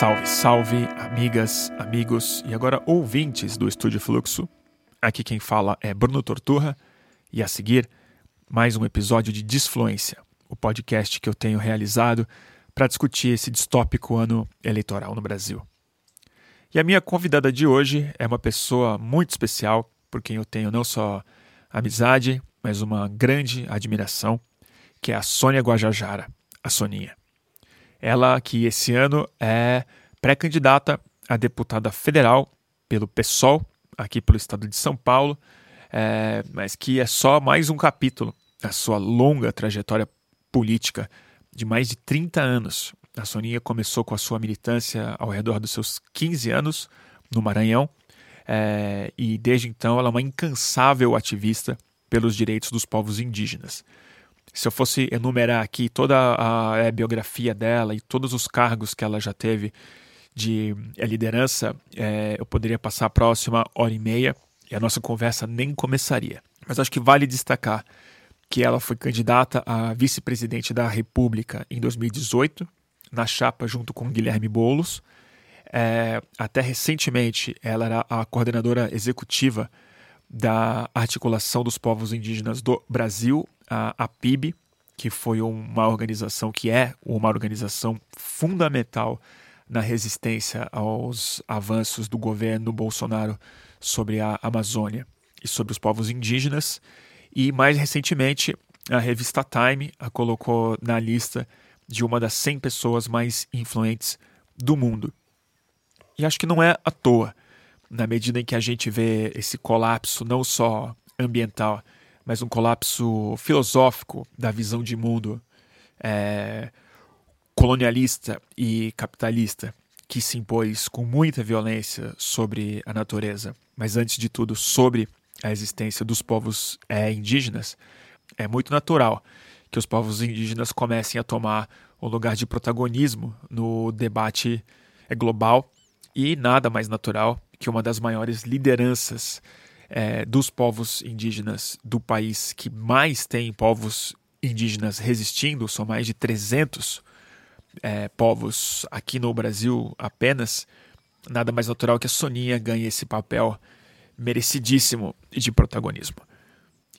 Salve, salve, amigas, amigos e agora ouvintes do Estúdio Fluxo. Aqui quem fala é Bruno Torturra e a seguir mais um episódio de Disfluência, o podcast que eu tenho realizado para discutir esse distópico ano eleitoral no Brasil. E a minha convidada de hoje é uma pessoa muito especial, por quem eu tenho não só amizade, mas uma grande admiração, que é a Sônia Guajajara, a Soninha. Ela que esse ano é pré-candidata a deputada federal pelo PSOL, aqui pelo estado de São Paulo, é, mas que é só mais um capítulo da sua longa trajetória política de mais de 30 anos. A Soninha começou com a sua militância ao redor dos seus 15 anos no Maranhão, é, e desde então ela é uma incansável ativista pelos direitos dos povos indígenas se eu fosse enumerar aqui toda a, a, é, biografia dela e todos os cargos que ela já teve de é, liderança, é, eu poderia passar a próxima hora e meia e a nossa conversa nem começaria. Mas acho que vale destacar que ela foi candidata a vice-presidente da República em 2018, na chapa junto com Guilherme Boulos. É, até recentemente, ela era a coordenadora executiva da Articulação dos Povos Indígenas do Brasil, a, a PIB, que foi uma organização que é uma organização fundamental na resistência aos avanços do governo Bolsonaro sobre a Amazônia e sobre os povos indígenas. E mais recentemente, a revista Time a colocou na lista de uma das 100 pessoas mais influentes do mundo. E acho que não é à toa, na medida em que a gente vê esse colapso não só ambiental, mas um colapso filosófico da visão de mundo é, colonialista e capitalista que se impôs com muita violência sobre a natureza, mas antes de tudo sobre a existência dos povos é, indígenas, é muito natural que os povos indígenas comecem a tomar um lugar de protagonismo no debate é, global e nada mais natural que uma das maiores lideranças é, dos povos indígenas do país que mais tem povos indígenas resistindo, são mais de 300 é, povos aqui no Brasil apenas, nada mais natural que a Soninha ganhe esse papel merecidíssimo de protagonismo.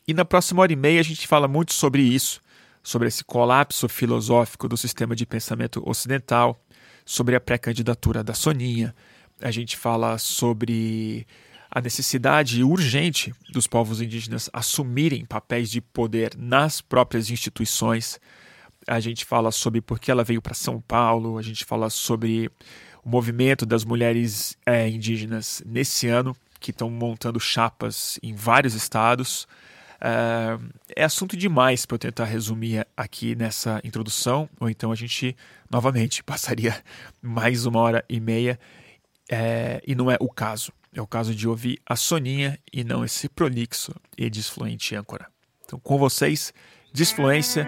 E na próxima hora e meia a gente fala muito sobre isso, sobre esse colapso filosófico do sistema de pensamento ocidental, sobre a pré-candidatura da Soninha, a gente fala sobre a necessidade urgente dos povos indígenas assumirem papéis de poder nas próprias instituições. A gente fala sobre por que ela veio para São Paulo, a gente fala sobre o movimento das mulheres é, indígenas nesse ano, que estão montando chapas em vários estados. É, é assunto demais para eu tentar resumir aqui nessa introdução, ou então a gente novamente passaria mais uma hora e meia, é, e não é o caso. É o caso de ouvir a soninha e não esse prolixo e desfluente âncora. Então, com vocês, Desfluência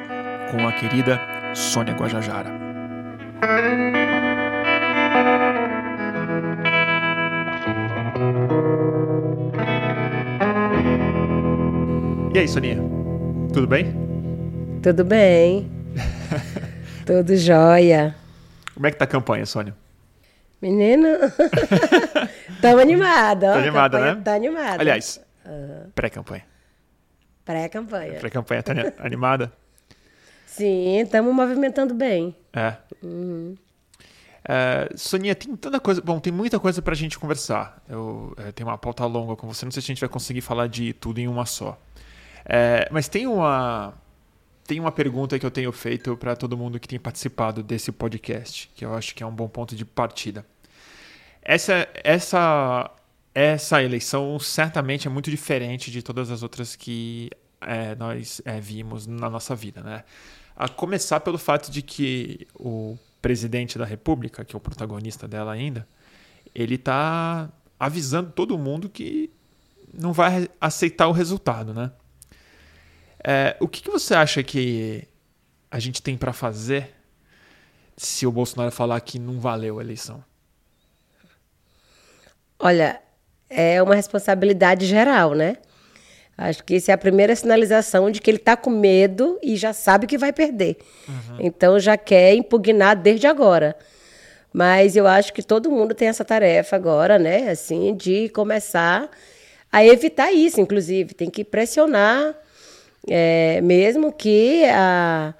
com a querida Sônia Guajajara. E aí, Soninha? Tudo bem? Tudo bem. Tudo jóia. Como é que tá a campanha, Sônia? Menino, estamos animados. Tá animada, né? Tá animada. Aliás, uhum. pré-campanha. Pré-campanha. Pré-campanha, tá animada? Sim, estamos movimentando bem. É. Uhum. É, Soninha, tem tanta coisa. Bom, tem muita coisa pra gente conversar. Eu é, tenho uma pauta longa com você, não sei se a gente vai conseguir falar de tudo em uma só. É, mas tem uma tem uma pergunta que eu tenho feito para todo mundo que tem participado desse podcast, que eu acho que é um bom ponto de partida. Essa, essa, essa eleição certamente é muito diferente de todas as outras que é, nós é, vimos na nossa vida, né? A começar pelo fato de que o presidente da República, que é o protagonista dela ainda, ele está avisando todo mundo que não vai aceitar o resultado, né? É, o que, que você acha que a gente tem para fazer se o Bolsonaro falar que não valeu a eleição? Olha, é uma responsabilidade geral, né? Acho que essa é a primeira sinalização de que ele está com medo e já sabe que vai perder. Uhum. Então já quer impugnar desde agora. Mas eu acho que todo mundo tem essa tarefa agora, né? Assim, de começar a evitar isso, inclusive. Tem que pressionar é, mesmo que a,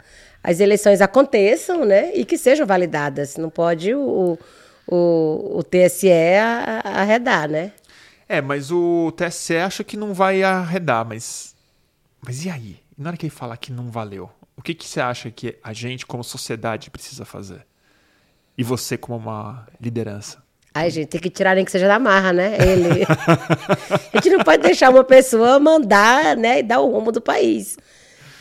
as eleições aconteçam, né? E que sejam validadas. Não pode o, o, o TSE arredar, né? É, mas o TSE acha que não vai arredar, mas. Mas e aí? Na hora que ele falar que não valeu, o que, que você acha que a gente, como sociedade, precisa fazer? E você, como uma liderança? Ai, gente, tem que tirar nem que seja da marra, né? Ele. a gente não pode deixar uma pessoa mandar, né, e dar o rumo do país.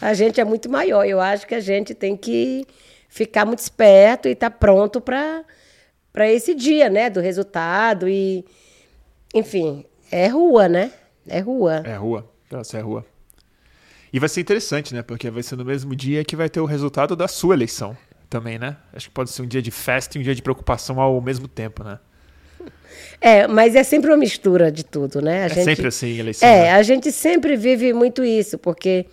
A gente é muito maior. Eu acho que a gente tem que ficar muito esperto e estar tá pronto para para esse dia, né, do resultado e enfim, é rua, né? É rua. É rua. Nossa, é rua. E vai ser interessante, né? Porque vai ser no mesmo dia que vai ter o resultado da sua eleição também, né? Acho que pode ser um dia de festa e um dia de preocupação ao mesmo tempo, né? É, mas é sempre uma mistura de tudo, né? A é gente, sempre assim, eleição. É, né? a gente sempre vive muito isso, porque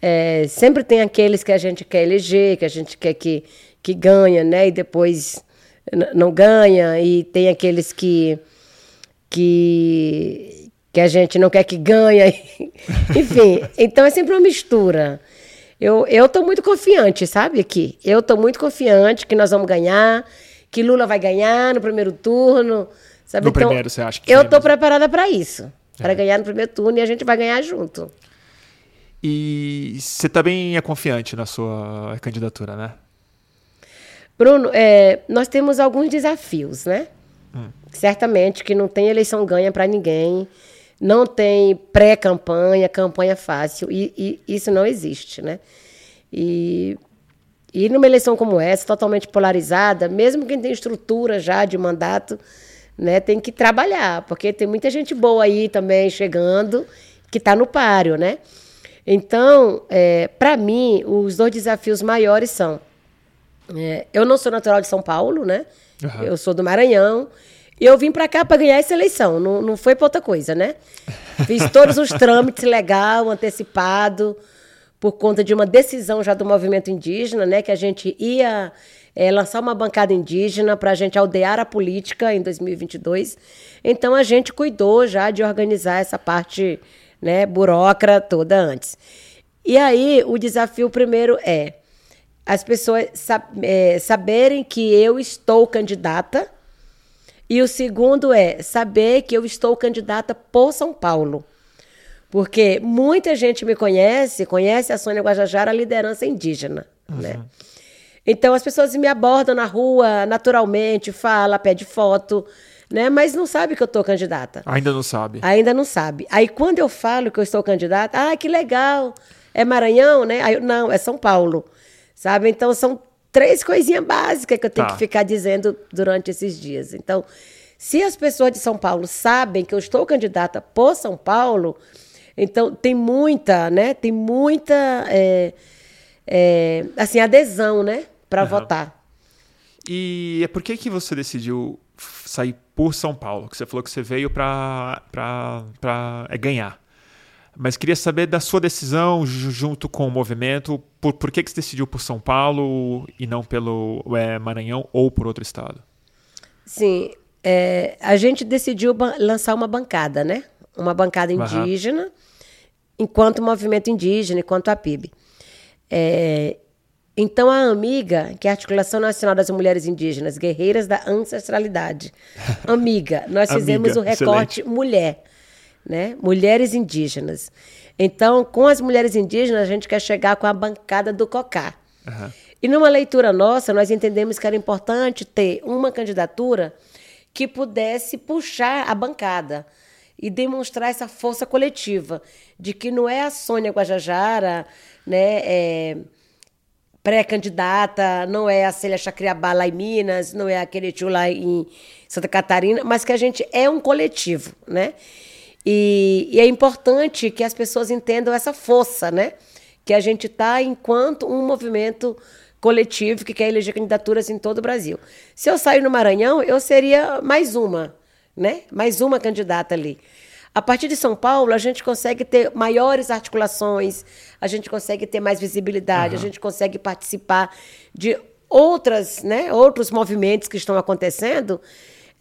é, sempre tem aqueles que a gente quer eleger, que a gente quer que, que ganha, né? E depois não ganha, e tem aqueles que que, que a gente não quer que ganhe. Enfim, então é sempre uma mistura. Eu estou muito confiante, sabe, aqui. Eu estou muito confiante que nós vamos ganhar, que Lula vai ganhar no primeiro turno. Sabe? No então, primeiro, você acha que Eu estou preparada para isso. Para é. ganhar no primeiro turno e a gente vai ganhar junto. E você também é confiante na sua candidatura, né? Bruno, é, nós temos alguns desafios, né? Hum. Certamente que não tem eleição ganha para ninguém, não tem pré-campanha, campanha fácil, e, e, isso não existe, né? E, e numa eleição como essa, totalmente polarizada, mesmo quem tem estrutura já de mandato, né, tem que trabalhar, porque tem muita gente boa aí também chegando que está no páreo, né? Então, é, para mim, os dois desafios maiores são: é, eu não sou natural de São Paulo, né? Uhum. Eu sou do Maranhão. E eu vim para cá para ganhar essa eleição, não, não foi para outra coisa, né? Fiz todos os trâmites legal, antecipado, por conta de uma decisão já do movimento indígena, né? Que a gente ia é, lançar uma bancada indígena para a gente aldear a política em 2022. Então a gente cuidou já de organizar essa parte né, burocrata toda antes. E aí o desafio primeiro é as pessoas sab é, saberem que eu estou candidata. E o segundo é saber que eu estou candidata por São Paulo. Porque muita gente me conhece, conhece a Sônia Guajajara, a liderança indígena. Uhum. Né? Então as pessoas me abordam na rua naturalmente, fala, pede foto, né? Mas não sabe que eu estou candidata. Ainda não sabe. Ainda não sabe. Aí quando eu falo que eu estou candidata, ah, que legal. É Maranhão, né? Aí, não, é São Paulo. Sabe? Então são três coisinhas básicas que eu tenho tá. que ficar dizendo durante esses dias. Então, se as pessoas de São Paulo sabem que eu estou candidata por São Paulo, então tem muita, né? Tem muita é, é, assim adesão, né? Para uhum. votar. E é por que que você decidiu sair por São Paulo? Que você falou que você veio para para é ganhar. Mas queria saber da sua decisão junto com o movimento. Por, por que, que você decidiu por São Paulo e não pelo é, Maranhão ou por outro estado? Sim, é, a gente decidiu lançar uma bancada, né? Uma bancada indígena, uhum. enquanto movimento indígena, enquanto a PIB. É, então, a Amiga, que é a Articulação Nacional das Mulheres Indígenas, Guerreiras da Ancestralidade, Amiga, nós fizemos Amiga, o recorte excelente. mulher né? Mulheres indígenas. Então, com as mulheres indígenas, a gente quer chegar com a bancada do COCÁ. Uhum. E numa leitura nossa, nós entendemos que era importante ter uma candidatura que pudesse puxar a bancada e demonstrar essa força coletiva de que não é a Sônia Guajajara, né, é, pré-candidata, não é a Célia Chacriabá lá em Minas, não é aquele tio lá em Santa Catarina, mas que a gente é um coletivo, né? E, e, é importante que as pessoas entendam essa força, né? Que a gente está enquanto um movimento coletivo que quer eleger candidaturas em todo o Brasil. Se eu sair no Maranhão, eu seria mais uma, né? Mais uma candidata ali. A partir de São Paulo, a gente consegue ter maiores articulações, a gente consegue ter mais visibilidade, uhum. a gente consegue participar de outras, né, outros movimentos que estão acontecendo,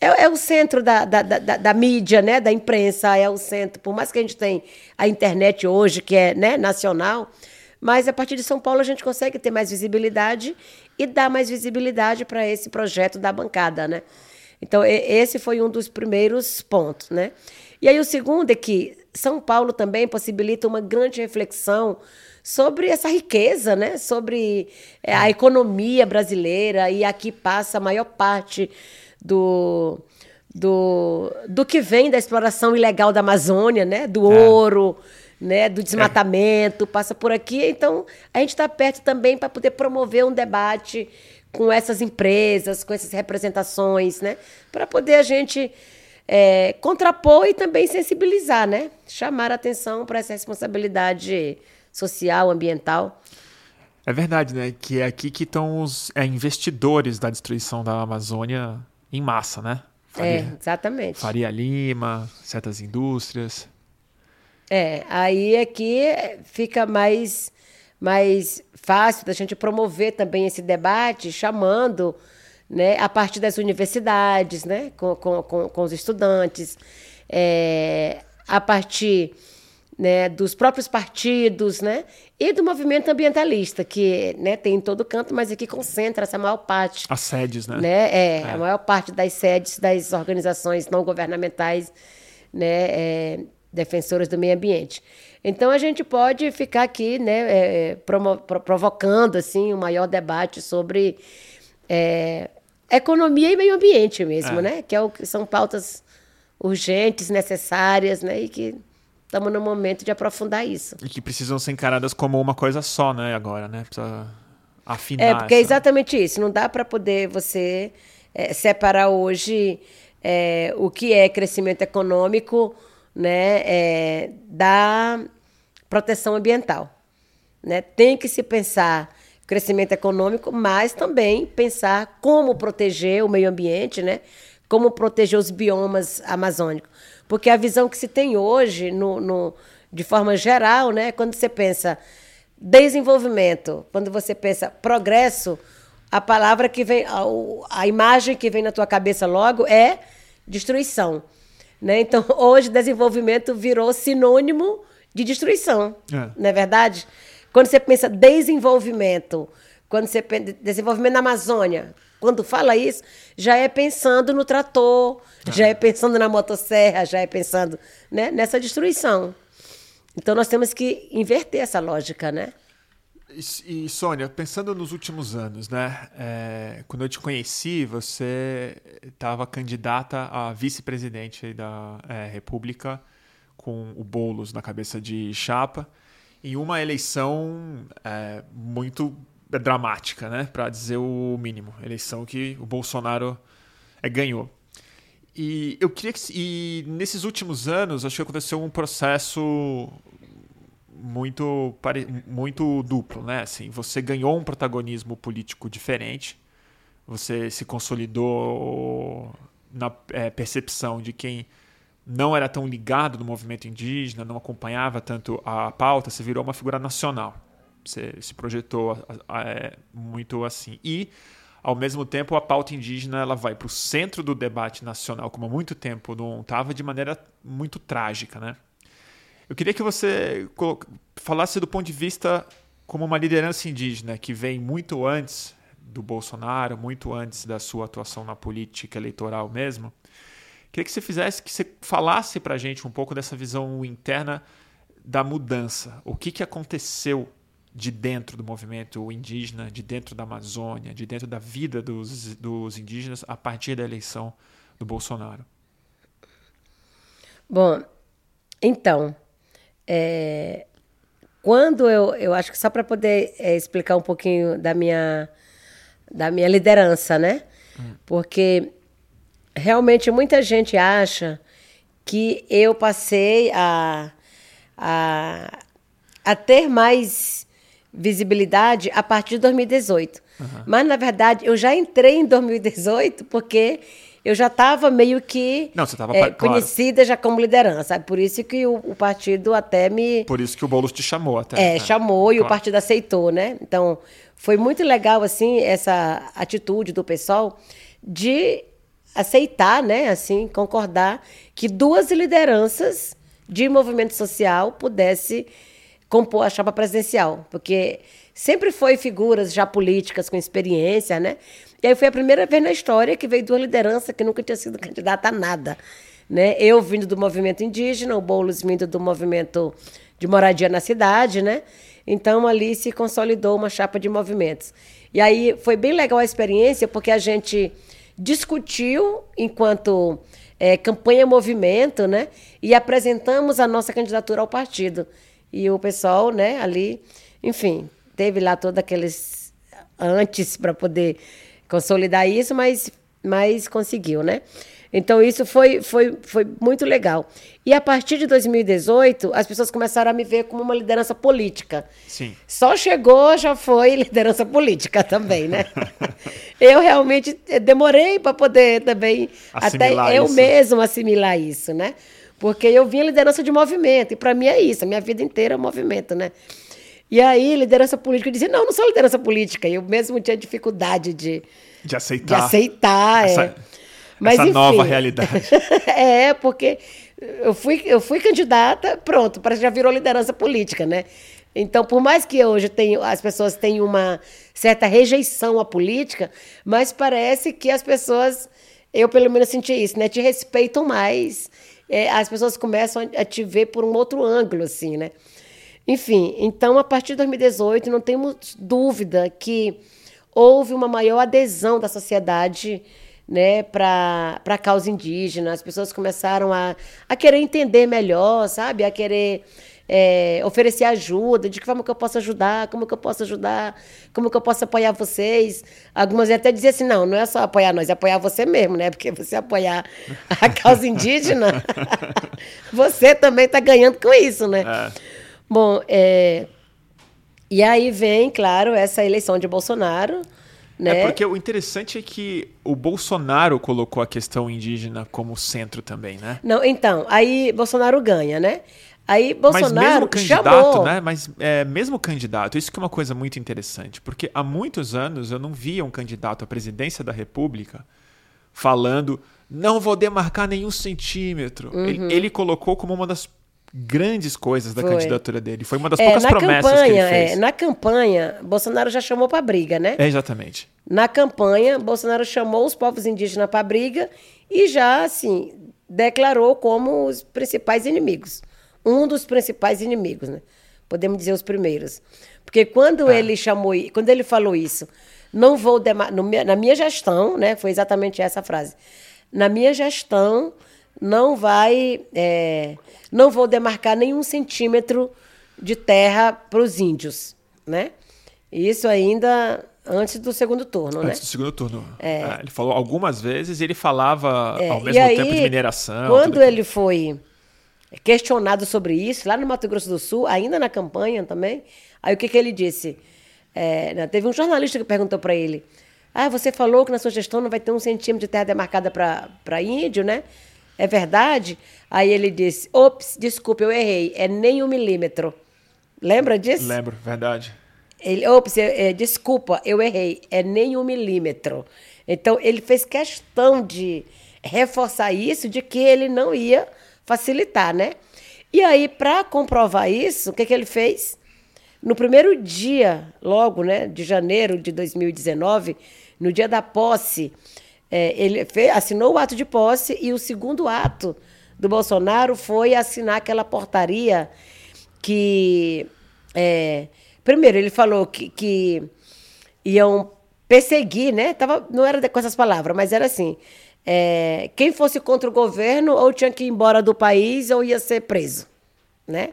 é, é o centro da, da, da, da, mídia, né, da imprensa, é o centro. Por mais que a gente tenha a internet hoje, que é né, nacional, mas a partir de São Paulo a gente consegue ter mais visibilidade e dar mais visibilidade para esse projeto da bancada, né? Então, esse foi um dos primeiros pontos, né? E aí o segundo é que São Paulo também possibilita uma grande reflexão sobre essa riqueza, né? Sobre é, a economia brasileira e aqui passa a maior parte do, do, do que vem da exploração ilegal da Amazônia, né? Do é. ouro, né? Do desmatamento, é. passa por aqui. Então, a gente está perto também para poder promover um debate com essas empresas, com essas representações, né? Para poder a gente é, contrapor e também sensibilizar, né? Chamar a atenção para essa responsabilidade social, ambiental. É verdade, né? Que é aqui que estão os é, investidores da destruição da Amazônia em massa, né? Faria, é, exatamente. Faria Lima, certas indústrias. É, aí aqui fica mais, mais fácil da gente promover também esse debate, chamando né, a partir das universidades, né, com, com, com, com os estudantes, é, a partir né, dos próprios partidos, né, e do movimento ambientalista, que né, tem em todo canto, mas aqui concentra essa maior parte. As sedes, né? né é, é. a maior parte das sedes das organizações não governamentais, né, é, defensoras do meio ambiente. Então a gente pode ficar aqui, né, é, promo, provocando assim um maior debate sobre é, economia e meio ambiente mesmo, é. né? Que, é o, que são pautas urgentes, necessárias, né? E que estamos no momento de aprofundar isso. E que precisam ser encaradas como uma coisa só, né? Agora, né? Precisa afinar. É, porque essa... é exatamente isso. Não dá para poder você é, separar hoje é, o que é crescimento econômico, né? É, da proteção ambiental. Né? Tem que se pensar crescimento econômico, mas também pensar como proteger o meio ambiente, né? como proteger os biomas amazônicos. Porque a visão que se tem hoje, no, no, de forma geral, né? quando você pensa desenvolvimento, quando você pensa progresso, a palavra que vem, a, a imagem que vem na tua cabeça logo é destruição. Né? Então, hoje, desenvolvimento virou sinônimo de destruição, é. não é verdade? Quando você pensa desenvolvimento, quando você pensa desenvolvimento na Amazônia, quando fala isso, já é pensando no trator. Já é pensando na motosserra, já é pensando né, nessa destruição. Então nós temos que inverter essa lógica, né? E, e Sônia, pensando nos últimos anos, né? É, quando eu te conheci, você estava candidata a vice-presidente da é, República com o Boulos na cabeça de chapa em uma eleição é, muito dramática, né? Para dizer o mínimo. Eleição que o Bolsonaro é, ganhou. E eu queria que. E nesses últimos anos, acho que aconteceu um processo muito, muito duplo, né? Assim, você ganhou um protagonismo político diferente, você se consolidou na é, percepção de quem não era tão ligado no movimento indígena, não acompanhava tanto a pauta, você virou uma figura nacional. Você se projetou é, muito assim. E, ao mesmo tempo, a pauta indígena ela vai para o centro do debate nacional, como há muito tempo não estava, de maneira muito trágica. Né? Eu queria que você falasse do ponto de vista como uma liderança indígena que vem muito antes do Bolsonaro, muito antes da sua atuação na política eleitoral mesmo Queria que você fizesse, que você falasse para a gente um pouco dessa visão interna da mudança. O que, que aconteceu de dentro do movimento indígena, de dentro da Amazônia, de dentro da vida dos, dos indígenas a partir da eleição do Bolsonaro? Bom, então, é, quando eu, eu acho que só para poder é, explicar um pouquinho da minha, da minha liderança, né? Hum. Porque realmente muita gente acha que eu passei a, a, a ter mais visibilidade a partir de 2018. Uhum. Mas, na verdade, eu já entrei em 2018 porque eu já estava meio que Não, você tava, é, claro. conhecida já como liderança. Por isso que o, o partido até me Por isso que o Boulos te chamou até. é, né? chamou e o Claro. partido aceitou, né? Então, foi muito legal, assim, essa atitude do pessoal de aceitar, né? Assim, concordar que duas lideranças de movimento social pudesse compor a chapa presidencial. Porque sempre foi figuras já políticas com experiência, né? E aí foi a primeira vez na história que veio duas lideranças que nunca tinha sido candidata a nada. Né? Eu vindo do movimento indígena, o Boulos vindo do movimento de moradia na cidade, né? Então ali se consolidou uma chapa de movimentos. E aí foi bem legal a experiência, porque a gente discutiu enquanto eh, campanha movimento, né? E apresentamos a nossa candidatura ao partido. E o pessoal, né, ali, enfim, teve lá todos aqueles antes para poder consolidar isso, mas, mas conseguiu, né? Então isso foi, foi, foi muito legal. E a partir de 2018, as pessoas começaram a me ver como uma liderança política. Sim. Só chegou, já foi liderança política também, né? eu realmente eh, demorei para poder também, Assimilar até eu isso. mesmo assimilar isso, né? Porque eu vinha liderança de movimento, e para mim é isso, a minha vida inteira é movimento, né? E aí, liderança política, eu dizia, não, não sou liderança política. Eu mesmo tinha dificuldade de, De de aceitar. aceitar. essa- é. Mas, essa enfim, nova realidade. é, porque eu fui, eu fui candidata, pronto, parece que já virou liderança política, né? Então, por mais que hoje tenho, as pessoas tenham uma certa rejeição à política, mas parece que as pessoas, eu pelo menos senti isso, né? Te respeitam mais. É, as pessoas começam a, te ver por um outro ângulo, assim, né? Enfim, então, a partir de 2018, não temos dúvida que houve uma maior adesão da sociedade né, para a causa indígena. As pessoas começaram a, a querer entender melhor, sabe? A querer é, oferecer ajuda, de que forma que eu posso ajudar, como que eu posso ajudar, como que eu posso apoiar vocês. Algumas até diziam assim, não, não é só apoiar nós, é apoiar você mesmo, né? Porque você apoiar a causa indígena, você também está ganhando com isso, né? É. Bom, é, e aí vem, claro, essa eleição de Bolsonaro, né? É porque o interessante é que o Bolsonaro colocou a questão indígena como centro também, né? Não, então, aí Bolsonaro ganha, né? Aí Bolsonaro Mas mesmo candidato, chamou, né? Mas é, mesmo candidato, isso que é uma coisa muito interessante, porque há muitos anos eu não via um candidato à presidência da República falando não vou demarcar nenhum centímetro. Ele, ele colocou como uma das grandes coisas da Uhum. Foi. candidatura dele. Foi uma das É, poucas promessas que ele campanha, fez. é, na campanha, Bolsonaro já chamou para briga, né? É, exatamente. Na campanha, Bolsonaro chamou os povos indígenas para briga e já, assim, declarou como os principais inimigos. Um dos principais inimigos, né? Podemos dizer os primeiros. Porque quando É. ele chamou, quando ele falou isso, não vou na minha gestão, né? Foi exatamente essa frase. Na minha gestão, não vai, é, não vou demarcar nenhum centímetro de terra para os índios, né? Isso ainda antes do segundo turno, né? Antes do segundo turno. É, ele falou algumas vezes e ele falava É, ao mesmo aí, tempo de mineração. Quando ele foi questionado sobre isso, lá no Mato Grosso do Sul, ainda na campanha também, aí o que, que ele disse? É, né, teve um jornalista que perguntou para ele: Ah, você falou que na sua gestão não vai ter um centímetro de terra demarcada para índio, né? É verdade? Aí ele disse: Ops, desculpe, eu errei, é nem um milímetro. Lembra disso? Lembro, verdade. Ele, ops, é, é, desculpa, eu errei, é nem um milímetro. Então, ele fez questão de reforçar isso, de que ele não ia facilitar, né? E aí, para comprovar isso, o que, que ele fez? No primeiro dia, logo, né, de janeiro de 2019, no dia da posse, é, ele fe- assinou o ato de posse e o segundo ato do Bolsonaro foi assinar aquela portaria que. é, primeiro, ele falou que, que iam perseguir, né? Tava, não era com essas palavras, mas era assim. É, quem fosse contra o governo ou tinha que ir embora do país ou ia ser preso, né?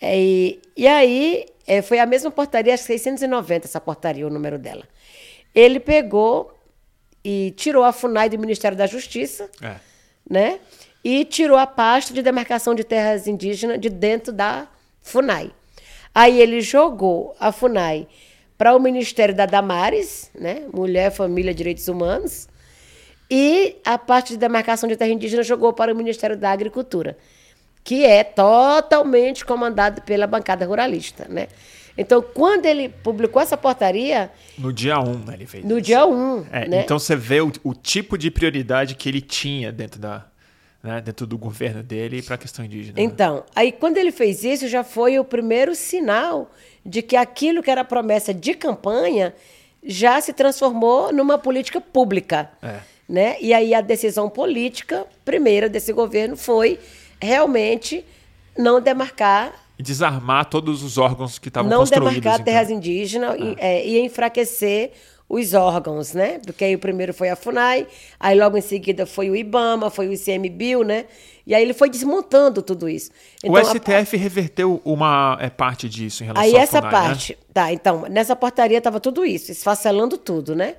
É, e, e aí é, foi a mesma portaria, acho que 690 essa portaria, o número dela. Ele pegou e tirou a FUNAI do Ministério da Justiça, É. né? E tirou a pasta de demarcação de terras indígenas de dentro da FUNAI. Aí ele jogou a FUNAI para o Ministério da Damares, né? Mulher, Família, Direitos Humanos, E a parte de demarcação de terra indígena jogou para o Ministério da Agricultura, que é totalmente comandado pela bancada ruralista, né? Então, quando ele publicou essa portaria. No dia 1, um, né, ele fez. No isso. dia 1. Um, é, né? Então você vê o, o, tipo de prioridade que ele tinha dentro da. Né, dentro do governo dele para a questão indígena. Né? Então, né? aí quando ele fez isso, já foi o primeiro sinal de que aquilo que era promessa de campanha já se transformou numa política pública. É. Né? E aí a decisão política primeira desse governo foi realmente não demarcar e desarmar todos os órgãos que estavam construídos. Não demarcar então. terras indígenas ah. e, é, e enfraquecer os órgãos, né? Porque aí o primeiro foi a FUNAI, aí logo em seguida foi o IBAMA, foi o ICMBio, né? E aí ele foi desmontando tudo isso. Então, o STF a... reverteu uma é, parte disso em relação aí à essa FUNAI, parte, né? tá, então, nessa portaria estava tudo isso, esfacelando tudo, né?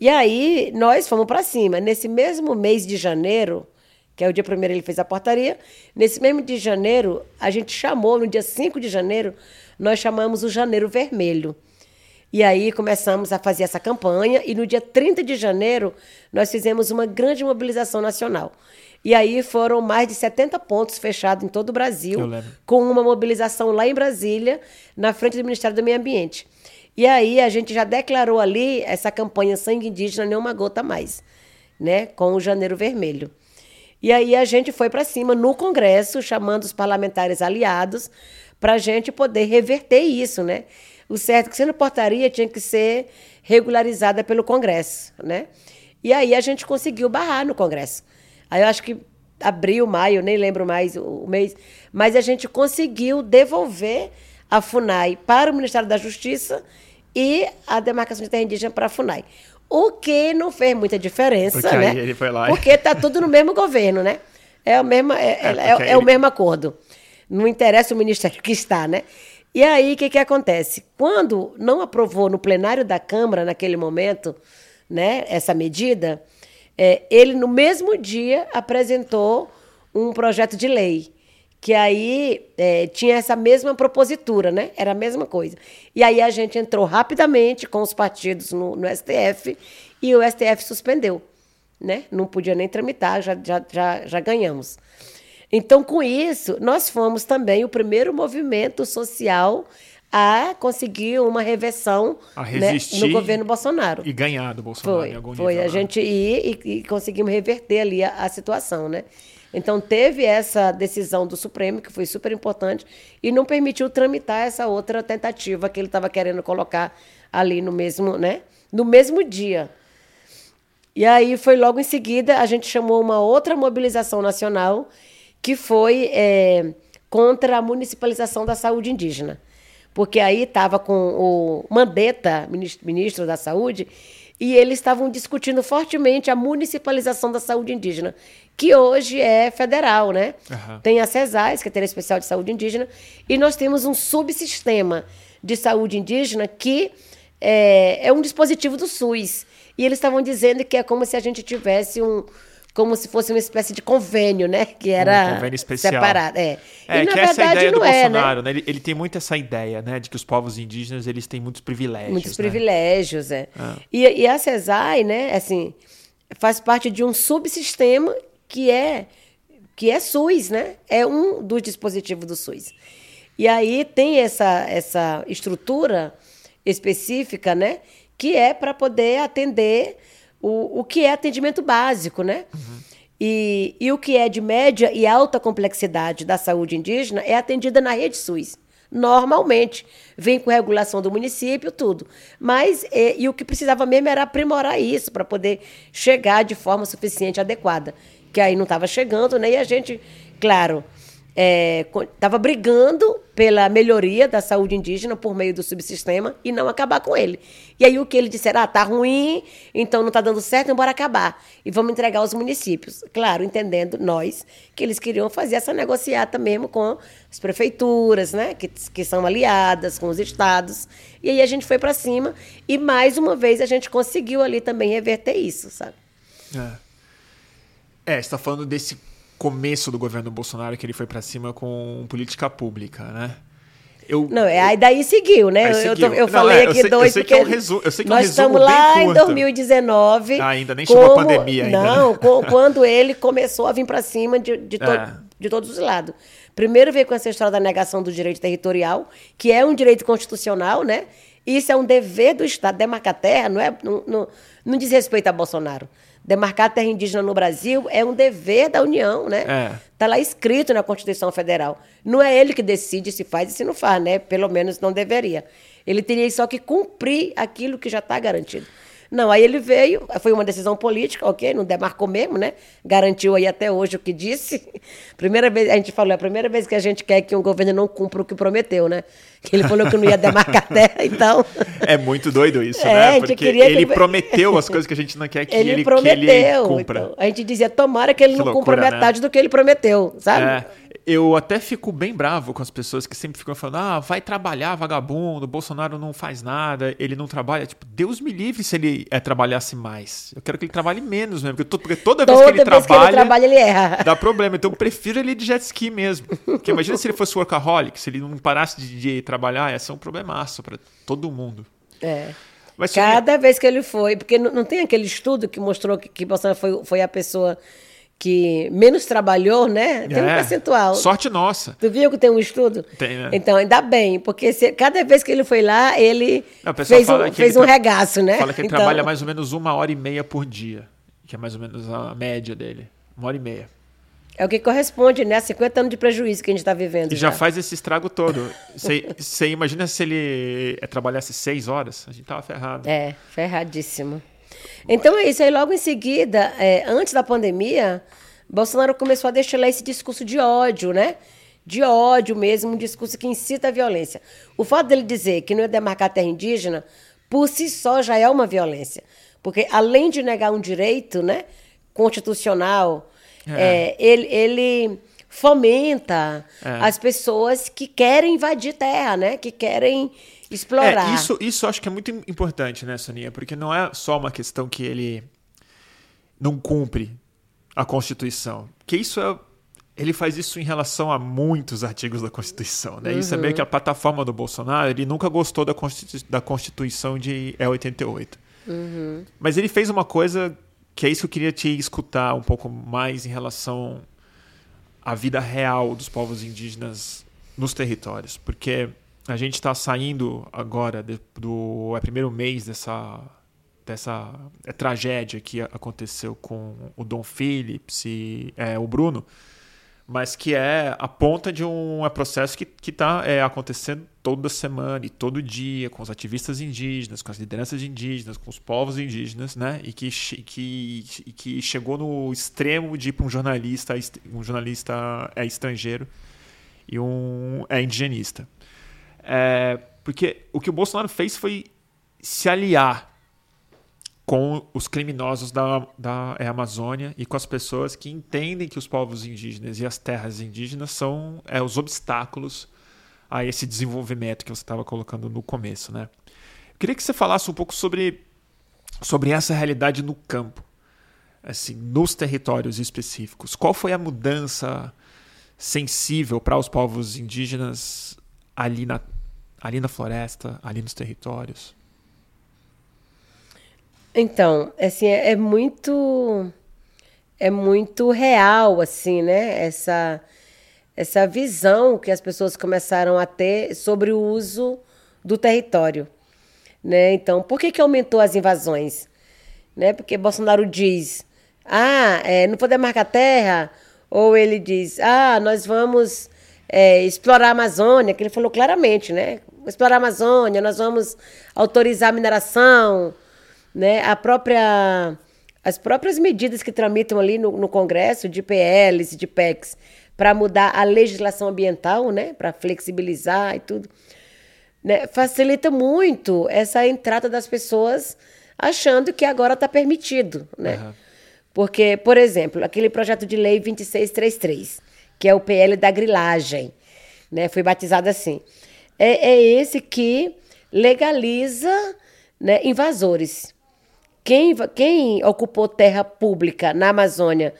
E aí nós fomos para cima. Nesse mesmo mês de janeiro, que é o dia primeiro ele fez a portaria. Nesse mesmo de janeiro, a gente chamou, no dia 5 de janeiro, nós chamamos o Janeiro Vermelho. E aí começamos a fazer essa campanha e no dia 30 de janeiro nós fizemos uma grande mobilização nacional. E aí foram mais de 70 pontos fechados em todo o Brasil, com uma mobilização lá em Brasília, na frente do Ministério do Meio Ambiente. E aí a gente já declarou ali essa campanha Sangue Indígena Nenhuma Gota Mais, né, com o Janeiro Vermelho. E aí a gente foi para cima no Congresso, chamando os parlamentares aliados, para a gente poder reverter isso, né? O certo é que sendo portaria tinha que ser regularizada pelo Congresso, né? E aí a gente conseguiu barrar no Congresso. Aí eu acho que abril, maio, nem lembro mais o mês, mas a gente conseguiu devolver a FUNAI para o Ministério da Justiça e a demarcação de terra indígena para a FUNAI. O que não fez muita diferença, porque né? Ele foi lá porque está tudo no mesmo governo, né? É o mesmo, é, é, é, é ele... o mesmo acordo. Não interessa o ministério que está, né? E aí, o que, que acontece? Quando não aprovou no plenário da Câmara, naquele momento, né, essa medida, é, ele, no mesmo dia, apresentou um projeto de lei que aí é, tinha essa mesma propositura, né? Era a mesma coisa. E aí a gente entrou rapidamente com os partidos no, no STF e o STF suspendeu, né? Não podia nem tramitar, já, já, já, já ganhamos. Então, com isso, nós fomos também o primeiro movimento social a conseguir uma reversão né, no governo Bolsonaro. E ganhar do Bolsonaro foi, em algum foi. nível. Foi, a gente ir e, e conseguimos reverter ali a, a situação, né? Então, teve essa decisão do Supremo, que foi super importante, e não permitiu tramitar essa outra tentativa que ele estava querendo colocar ali no mesmo, né? No mesmo dia. E aí foi logo em seguida, a gente chamou uma outra mobilização nacional, que foi é, contra a municipalização da saúde indígena. Porque aí estava com o Mandetta, ministro, ministro da Saúde, e eles estavam discutindo fortemente a municipalização da saúde indígena, que hoje é federal, né? Uhum. Tem a CESAIS, que é a Especial de Saúde Indígena, e nós temos um subsistema de saúde indígena que é, é um dispositivo do SUS. E eles estavam dizendo que é como se a gente tivesse um, como se fosse uma espécie de convênio, né? Que era um convênio especial. separado. É, é e, que essa é a ideia do é, Bolsonaro, né? né? Ele, ele, tem muito essa ideia, né? De que os povos indígenas eles têm muitos privilégios. Muitos né? privilégios, é. Ah. E, e a CESAI, né? Assim, faz parte de um subsistema que é que é SUS, né? É um dos dispositivos do SUS. E aí tem essa essa estrutura específica, né? Que é para poder atender o, o que é atendimento básico, né? Uhum. E, e o que é de média e alta complexidade da saúde indígena é atendida na rede SUS. Normalmente. Vem com regulação do município, tudo. Mas, e, e o que precisava mesmo era aprimorar isso para poder chegar de forma suficiente, adequada. Que aí não estava chegando, né? E a gente, claro, estava é, brigando pela melhoria da saúde indígena por meio do subsistema e não acabar com ele. E aí o que ele disser, ah, tá ruim, então não está dando certo, embora acabar. E vamos entregar aos municípios. Claro, entendendo nós que eles queriam fazer essa negociata mesmo com as prefeituras, né, que, que são aliadas com os estados. E aí a gente foi para cima e mais uma vez a gente conseguiu ali também reverter isso, sabe? É, é você está falando desse começo do governo Bolsonaro que ele foi para cima com política pública, né? Eu, não, é, aí daí seguiu, né? Aí eu, seguiu. eu, eu Não, falei é, eu aqui sei- eu dois, sei que porque é um resu- eu sei que é um nós resumo estamos lá em curto. 2019. Ah, ainda nem chegou a pandemia ainda, Não, né? co- quando ele começou a vir para cima de, de, to- É. de todos os lados. Primeiro veio com essa história da negação do direito territorial, que é um direito constitucional, né? Isso é um dever do Estado. Demarcar terra não, é, não, não, não diz respeito a Bolsonaro. Demarcar a terra indígena no Brasil é um dever da União, né? É. Está lá escrito na Constituição Federal. Não é ele que decide se faz e se não faz, né? Pelo menos não deveria. Ele teria só que cumprir aquilo que já está garantido. Não, aí ele veio, foi uma decisão política, ok, não demarcou mesmo, né? Garantiu aí até hoje o que disse. Primeira vez, a gente falou, é a primeira vez que a gente quer que um governo não cumpra o que prometeu, né? Que ele falou que não ia demarcar terra, então. É muito doido isso, É, né? Porque ele ele- prometeu as coisas que a gente não quer que Ele, ele, prometeu. que ele cumpra. então, a gente dizia, tomara que ele Que não loucura, cumpra né? metade do que ele prometeu, sabe? É, eu até fico bem bravo com as pessoas que sempre ficam falando: ah, vai trabalhar, vagabundo, Bolsonaro não faz nada, ele não trabalha. Tipo, Deus me livre se ele é, trabalhasse mais. Eu quero que ele trabalhe menos mesmo, porque, to- porque toda vez Toda que ele vez trabalha. que ele trabalha, ele erra. Dá problema, então eu prefiro ele de jet ski mesmo. Porque imagina se ele fosse workaholic, se ele não parasse de, de trabalhar, ia ser um problemaço pra todo mundo. É. Mas Cada vez que ele foi, porque não, não tem aquele estudo que mostrou que, que Bolsonaro foi, foi a pessoa que menos trabalhou, né? Tem um é, percentual. Sorte nossa. Tu viu que tem um estudo? Tem, né? Então, ainda bem, porque se- cada vez que ele foi lá, ele Não, fez um, fez ele um regaço, né? Fala que ele Então, trabalha mais ou menos uma hora e meia por dia. Que é mais ou menos a média dele. Uma hora e meia. É o que corresponde, né? A 50 anos de prejuízo que a gente está vivendo. E já faz esse estrago todo. Você você imagina se ele eh, trabalhasse seis horas? A gente tava ferrado. É, ferradíssimo. Então é isso. Aí logo em seguida, é, antes da pandemia, Bolsonaro começou a destilar esse discurso de ódio, né? De ódio mesmo, um discurso que incita a violência. O fato dele dizer que não ia demarcar a terra indígena, por si só já é uma violência. Porque além de negar um direito né, constitucional, É. é, ele, ele fomenta É. as pessoas que querem invadir terra, né? Que querem explorar. É, isso, isso acho que é muito im- importante, né, Soninha? Porque não é só uma questão que ele não cumpre a Constituição. Que isso é. Ele faz isso em relação a muitos artigos da Constituição, né? Isso é meio que a plataforma do Bolsonaro. Ele nunca gostou da, Constitu da Constituição de é 88. Mas ele fez uma coisa que é isso que eu queria te escutar um pouco mais em relação à vida real dos povos indígenas nos territórios, porque a gente está saindo agora de- do é primeiro mês dessa dessa é, tragédia que aconteceu com o Dom Phillips e é, o Bruno, mas que é a ponta de um é, processo que está é, acontecendo toda semana e todo dia com os ativistas indígenas, com as lideranças indígenas, com os povos indígenas, né? E que, que, que chegou no extremo de ir para um jornalista, um jornalista é estrangeiro e um é indigenista. É, porque o que o Bolsonaro fez foi se aliar com os criminosos da, da é, Amazônia e com as pessoas que entendem que os povos indígenas e as terras indígenas são é, os obstáculos a esse desenvolvimento que você estava colocando no começo, né? Eu queria que você falasse um pouco sobre, sobre essa realidade no campo, assim, nos territórios específicos. Qual foi a mudança sensível para os povos indígenas ali na, ali na floresta, ali nos territórios? Então, assim, é, é muito é muito real assim, né? Essa essa visão que as pessoas começaram a ter sobre o uso do território, né? Então, por que que aumentou as invasões? Né? Porque Bolsonaro diz: "Ah, é, não podemos marcar terra", ou ele diz: "Ah, nós vamos é, explorar a Amazônia", que ele falou claramente, né? Explorar a Amazônia, nós vamos autorizar a mineração, né? A própria, as próprias medidas que tramitam ali no, no Congresso, de PLs e de PECs, para mudar a legislação ambiental, né? Para flexibilizar e tudo, né? facilita muito essa entrada das pessoas achando que agora está permitido, né? Aham. Porque, por exemplo, aquele projeto de lei 2633, que é o PL da grilagem, né? Foi batizado assim. É, é esse que legaliza né, invasores. Quem, quem ocupou terra pública na Amazônia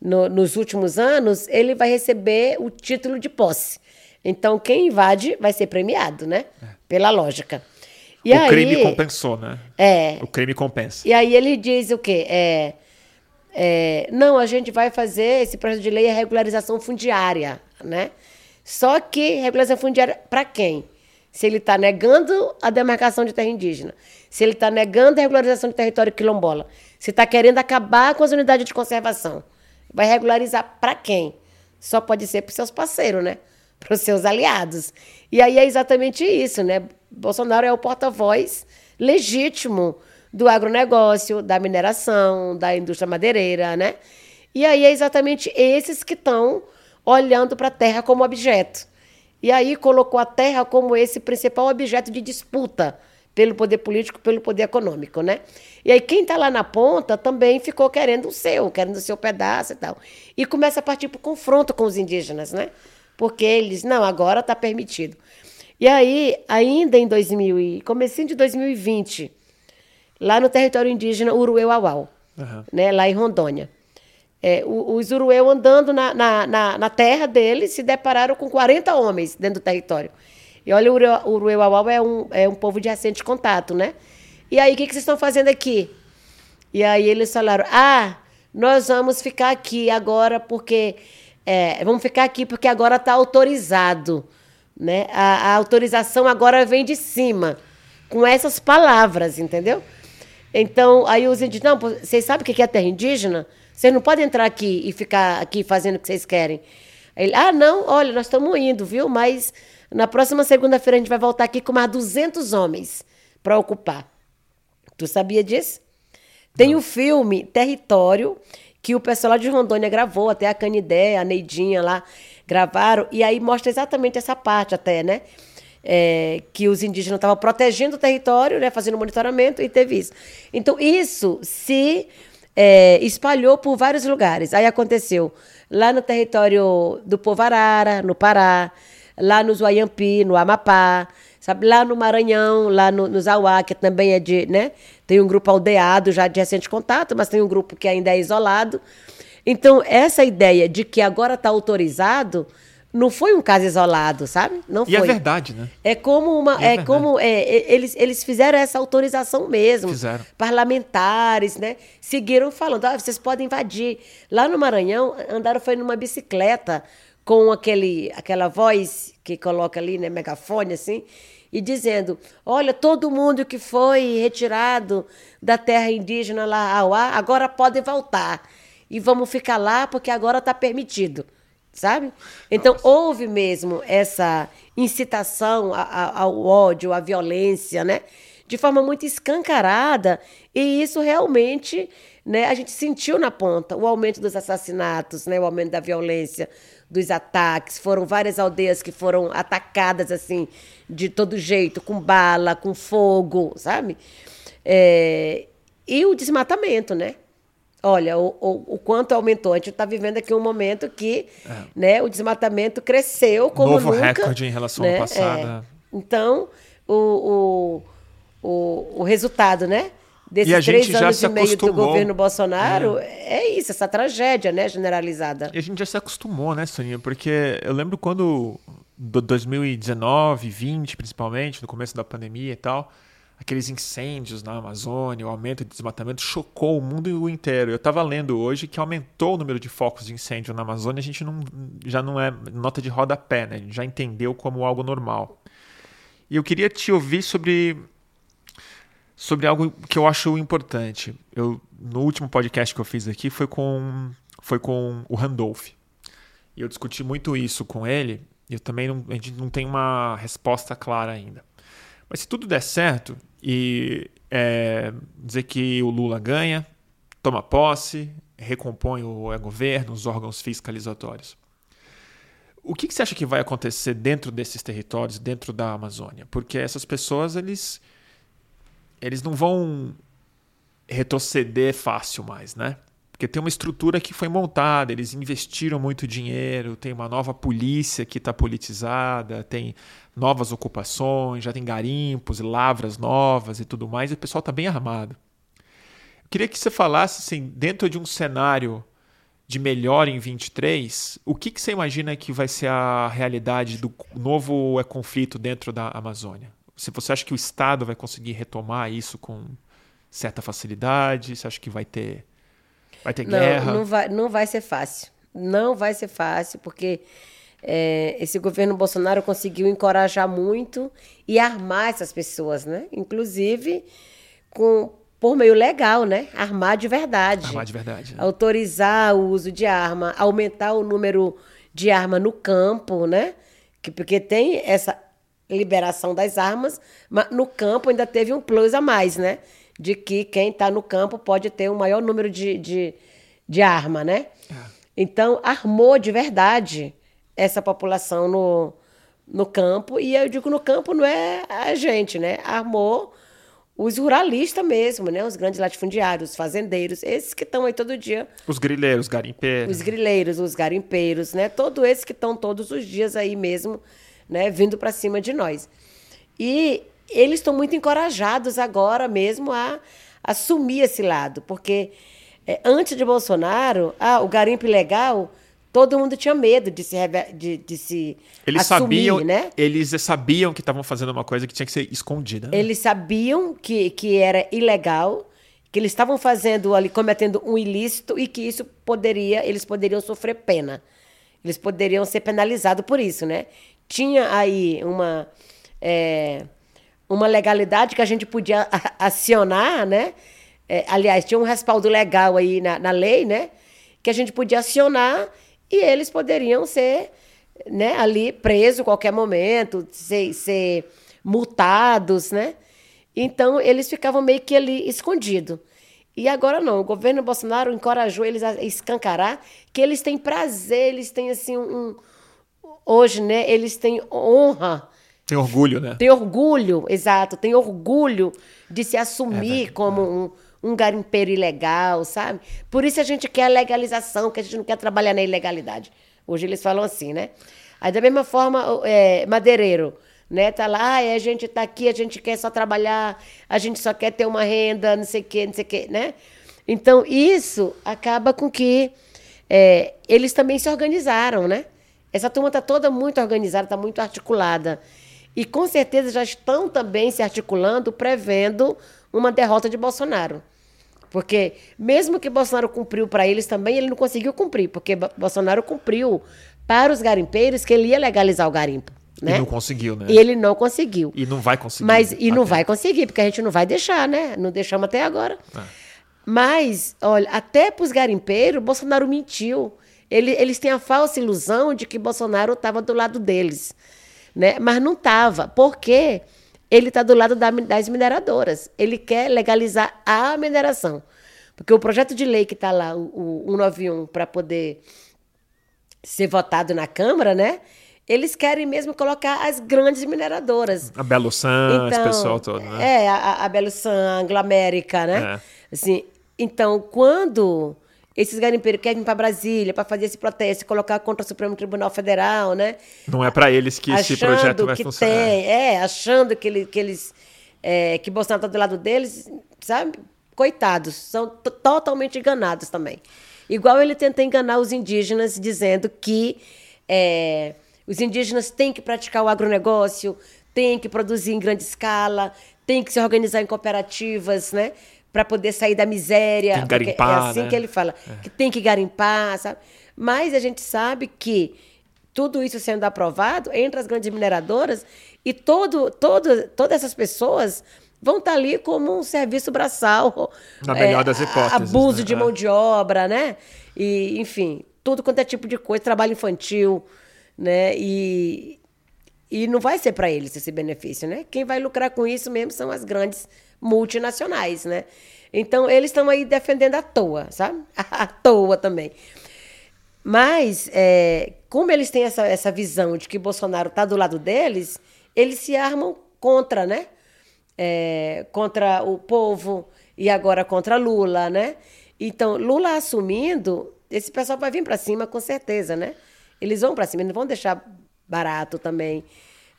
no- nos últimos anos, ele vai receber o título de posse. Então, quem invade vai ser premiado, né? É. Pela lógica. E o aí, crime compensou, né? É. O crime compensa. E aí ele diz o quê? É, é, não, a gente vai fazer esse projeto de lei é regularização fundiária, né? Só que regularização fundiária para quem? Se ele está negando a demarcação de terra indígena, se ele está negando a regularização de território quilombola, se está querendo acabar com as unidades de conservação, vai regularizar para quem? Só pode ser para seus parceiros, né? Para os seus aliados. E aí é exatamente isso, né? Bolsonaro é o porta-voz legítimo do agronegócio, da mineração, da indústria madeireira, né? E aí é exatamente esses que estão olhando para a terra como objeto. E aí colocou a terra como esse principal objeto de disputa pelo poder político, pelo poder econômico, né? E aí quem está lá na ponta também ficou querendo o seu, querendo o seu pedaço e tal. E começa a partir para o confronto com os indígenas, né? Porque eles, não, agora está permitido. E aí, ainda em 2000 e comecinho de 2020, lá no território indígena Urueu-Auau, uhum. né, lá em Rondônia. É, os Urueu andando na, na, na, na, terra deles se depararam com 40 homens dentro do território. E olha, o Urueu-Auau é um, é um povo de recente contato, né? E aí, o que, que vocês estão fazendo aqui? E aí eles falaram, ah, nós vamos ficar aqui agora porque... É, vamos ficar aqui porque agora está autorizado. Né? A, a autorização agora vem de cima, com essas palavras, entendeu? Então, aí os indígenas, não, vocês sabem o que é terra indígena? Vocês não podem entrar aqui e ficar aqui fazendo o que vocês querem. Ele, ah, não, olha, nós estamos indo, viu? Mas na próxima segunda-feira a gente vai voltar aqui com mais 200 homens para ocupar. Tu sabia disso? Tem o filme Território, que o pessoal lá de Rondônia gravou, até a Canidé, a Neidinha lá gravaram, e aí mostra exatamente essa parte até, né? É, que os indígenas estavam protegendo o território, né, fazendo monitoramento, e teve isso. Então, isso se é, espalhou por vários lugares. Aí aconteceu lá no território do povo Arara, no Pará, lá no Zuayampi, no Amapá, sabe? Lá no Maranhão, lá no, no Zauá, que também é de, né? Tem um grupo aldeado já de recente contato, mas tem um grupo que ainda é isolado. Então, essa ideia de que agora está autorizado não foi um caso isolado, sabe? Não e é foi. é verdade, né? É como uma, é, é como é, eles, eles fizeram essa autorização mesmo. Fizeram. Parlamentares, né? Seguiram falando, ah, vocês podem invadir. Lá no Maranhão andaram foi numa bicicleta com aquele aquela voz que coloca ali, né, megafone assim, e dizendo: "Olha, todo mundo que foi retirado da terra indígena lá, agora pode voltar." e vamos ficar lá porque agora está permitido, sabe? Então Nossa. houve mesmo essa incitação ao ódio, à violência, né? De forma muito escancarada e isso realmente, né? A gente sentiu na ponta o aumento dos assassinatos, né? O aumento da violência, dos ataques. Foram várias aldeias que foram atacadas assim de todo jeito, com bala, com fogo, sabe? É... E o desmatamento, né? Olha, o, o, o, quanto aumentou. A gente está vivendo aqui um momento que é. né, o desmatamento cresceu como Novo nunca. recorde em relação né? ao passado. É. Então, o, o, o, o resultado, né? Desses três anos e meio do governo Bolsonaro, é. é. isso, essa tragédia, né, generalizada. E a gente já se acostumou, né, Soninha? Porque eu lembro quando, do 2019, 20 principalmente, no começo da pandemia e tal, aqueles incêndios na Amazônia, o aumento de desmatamento chocou o mundo inteiro. Eu estava lendo hoje que aumentou o número de focos de incêndio na Amazônia, a gente não, já não é nota de rodapé, né? A gente já entendeu como algo normal. E eu queria te ouvir sobre sobre algo que eu acho importante. Eu no último podcast que eu fiz aqui foi com foi com o Randolph. E eu discuti muito isso com ele. E eu também não, a gente não tem uma resposta clara ainda. Mas se tudo der certo e é, dizer que o Lula ganha, toma posse, recompõe o governo, os órgãos fiscalizatórios. O que, que, você acha que vai acontecer dentro desses territórios, dentro da Amazônia? Porque essas pessoas, eles, eles não vão retroceder fácil mais, né? Porque tem uma estrutura que foi montada, eles investiram muito dinheiro, tem uma nova polícia que está politizada, tem novas ocupações, já tem garimpos, lavras novas e tudo mais, e o pessoal está bem armado. Eu queria que você falasse, assim, dentro de um cenário de melhor em 23, o que, que você imagina que vai ser a realidade do novo é, conflito dentro da Amazônia? Se você acha que o Estado vai conseguir retomar isso com certa facilidade? Você acha que vai ter, vai ter não, guerra? Não vai, não vai ser fácil. Não vai ser fácil, porque é, esse governo Bolsonaro conseguiu encorajar muito e armar essas pessoas, né? Inclusive com por meio legal, né? Armar de verdade. Armar de verdade. Né? Autorizar o uso de arma, aumentar o número de arma no campo, né? Que, porque tem essa liberação das armas, mas no campo ainda teve um plus a mais, né? De que quem está no campo pode ter um maior número de, de, de arma, né? É. Então, armou de verdade essa população no, no campo. E eu digo no campo não é a gente, né? Armou os ruralistas mesmo, né? Os grandes latifundiários, os fazendeiros, esses que estão aí todo dia. Os grileiros, garimpeiros. Os grileiros, os garimpeiros, né? Todos esses que estão todos os dias aí mesmo, né? Vindo para cima de nós. E eles estão muito encorajados agora mesmo a assumir esse lado, porque é, antes de Bolsonaro, ah, o garimpo ilegal todo mundo tinha medo de se, de, de se eles assumir, sabiam, né? Eles sabiam que estavam fazendo uma coisa que tinha que ser escondida. Né? Eles sabiam que, que era ilegal, que eles estavam fazendo ali, cometendo um ilícito e que isso poderia, eles poderiam sofrer pena. Eles poderiam ser penalizados por isso, né? Tinha aí uma, é, uma legalidade que a gente podia acionar, né? É, aliás, tinha um respaldo legal aí na, na lei, né? Que a gente podia acionar e eles poderiam ser né, ali presos a qualquer momento, ser, ser multados, né? Então, eles ficavam meio que ali escondidos. E agora não, o governo Bolsonaro encorajou eles a escancarar que eles têm prazer, eles têm assim um, hoje, né, eles têm honra. Tem orgulho, né? Tem orgulho, exato, tem orgulho de se assumir é como um, um garimpeiro ilegal, sabe? Por isso a gente quer a legalização, que a gente não quer trabalhar na ilegalidade. Hoje eles falam assim, né? Aí da mesma forma, é, madeireiro, né? Tá lá, a gente tá aqui, a gente quer só trabalhar, a gente só quer ter uma renda, não sei o quê, não sei o quê, né? Então isso acaba com que é, eles também se organizaram, né? Essa turma está toda muito organizada, está muito articulada. E com certeza já estão também se articulando, prevendo uma derrota de Bolsonaro. Porque mesmo que Bolsonaro cumpriu para eles também, ele não conseguiu cumprir, porque Bolsonaro cumpriu para os garimpeiros que ele ia legalizar o garimpo. Né? E não conseguiu, né? E ele não conseguiu. E não vai conseguir. Mas, e não vai conseguir, porque a gente não vai deixar, né? Não deixamos até agora. É. Mas, olha, até para os garimpeiros, Bolsonaro mentiu. Ele, eles têm a falsa ilusão de que Bolsonaro estava do lado deles. Né? Mas não estava. Por quê? Porque ele está do lado da, das mineradoras. Ele quer legalizar a mineração. Porque o projeto de lei que está lá, o, o 191, para poder ser votado na Câmara, né? Eles querem mesmo colocar as grandes mineradoras. A Belo San, então, esse pessoal todo, né? É, a, a Belo San, Anglo América, né? É. Assim, então, quando esses garimpeiros querem ir para Brasília para fazer esse protesto, colocar contra o Supremo Tribunal Federal, né? Não é para eles que esse projeto vai que funcionar. Tem, é, achando que, ele, que eles é, que Bolsonaro está do lado deles, sabe? Coitados, são totalmente enganados também. Igual ele tenta enganar os indígenas dizendo que é, os indígenas têm que praticar o agronegócio, têm que produzir em grande escala, têm que se organizar em cooperativas, né? Para poder sair da miséria. Tem que garimpar, é assim né? que ele fala, é. que tem que garimpar, sabe? Mas a gente sabe que tudo isso sendo aprovado entre as grandes mineradoras e todo, todo, todas essas pessoas vão estar tá ali como um serviço braçal. Na melhor é, das hipóteses. Abuso né? de mão de obra, né? E, enfim, tudo quanto é tipo de coisa, trabalho infantil, né? E, e não vai ser para eles esse benefício, né? Quem vai lucrar com isso mesmo são as grandes multinacionais, né? Então, eles estão aí defendendo à toa, sabe? à toa também. Mas, é, como eles têm essa, essa visão de que Bolsonaro está do lado deles, eles se armam contra, né? É, contra o povo e agora contra Lula, né? Então, Lula assumindo, esse pessoal vai vir para cima com certeza, né? Eles vão para cima, eles não vão deixar barato também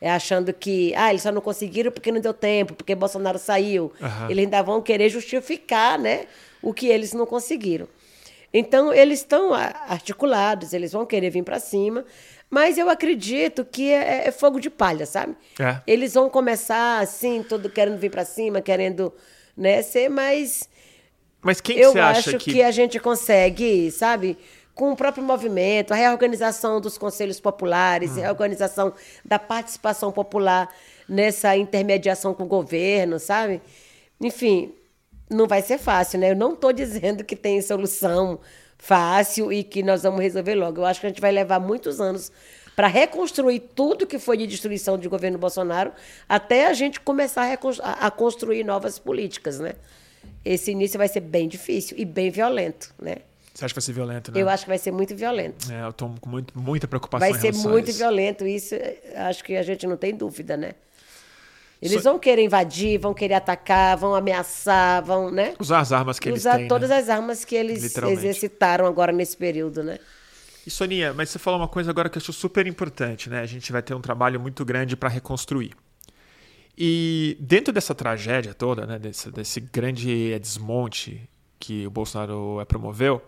é, achando que ah, eles só não conseguiram porque não deu tempo, porque Bolsonaro saiu. Uhum. Eles ainda vão querer justificar né, o que eles não conseguiram. Então, eles estão articulados, eles vão querer vir para cima, mas eu acredito que é, é, fogo de palha, sabe? É. Eles vão começar assim, todo querendo vir para cima, querendo né, ser, mas. Mas quem eu você acho acha que... que... a gente consegue, sabe? Com o próprio movimento, a reorganização dos conselhos populares, Hum. a reorganização da participação popular nessa intermediação com o governo, sabe? Enfim, não vai ser fácil, né? Eu não estou dizendo que tem solução fácil e que nós vamos resolver logo. Eu acho que a gente vai levar muitos anos para reconstruir tudo que foi de destruição do governo Bolsonaro, até a gente começar a- a construir novas políticas, né? Esse início vai ser bem difícil e bem violento, né? Você acha que vai ser violento, né? Eu acho que vai ser muito violento. É, eu tô com muito, muita preocupação Vai ser muito isso. violento, isso eh, acho que a gente não tem dúvida, né? Eles Só- vão querer invadir, vão querer atacar, vão ameaçar, vão, né? Usar as armas que eles Usar têm, todas né? as armas que eles exercitaram agora nesse período, né? E Soninha, mas você falou uma coisa agora que eu acho super importante, né? A gente vai ter um trabalho muito grande para reconstruir. E dentro dessa tragédia toda, né, desse, desse grande desmonte que o Bolsonaro eh, promoveu,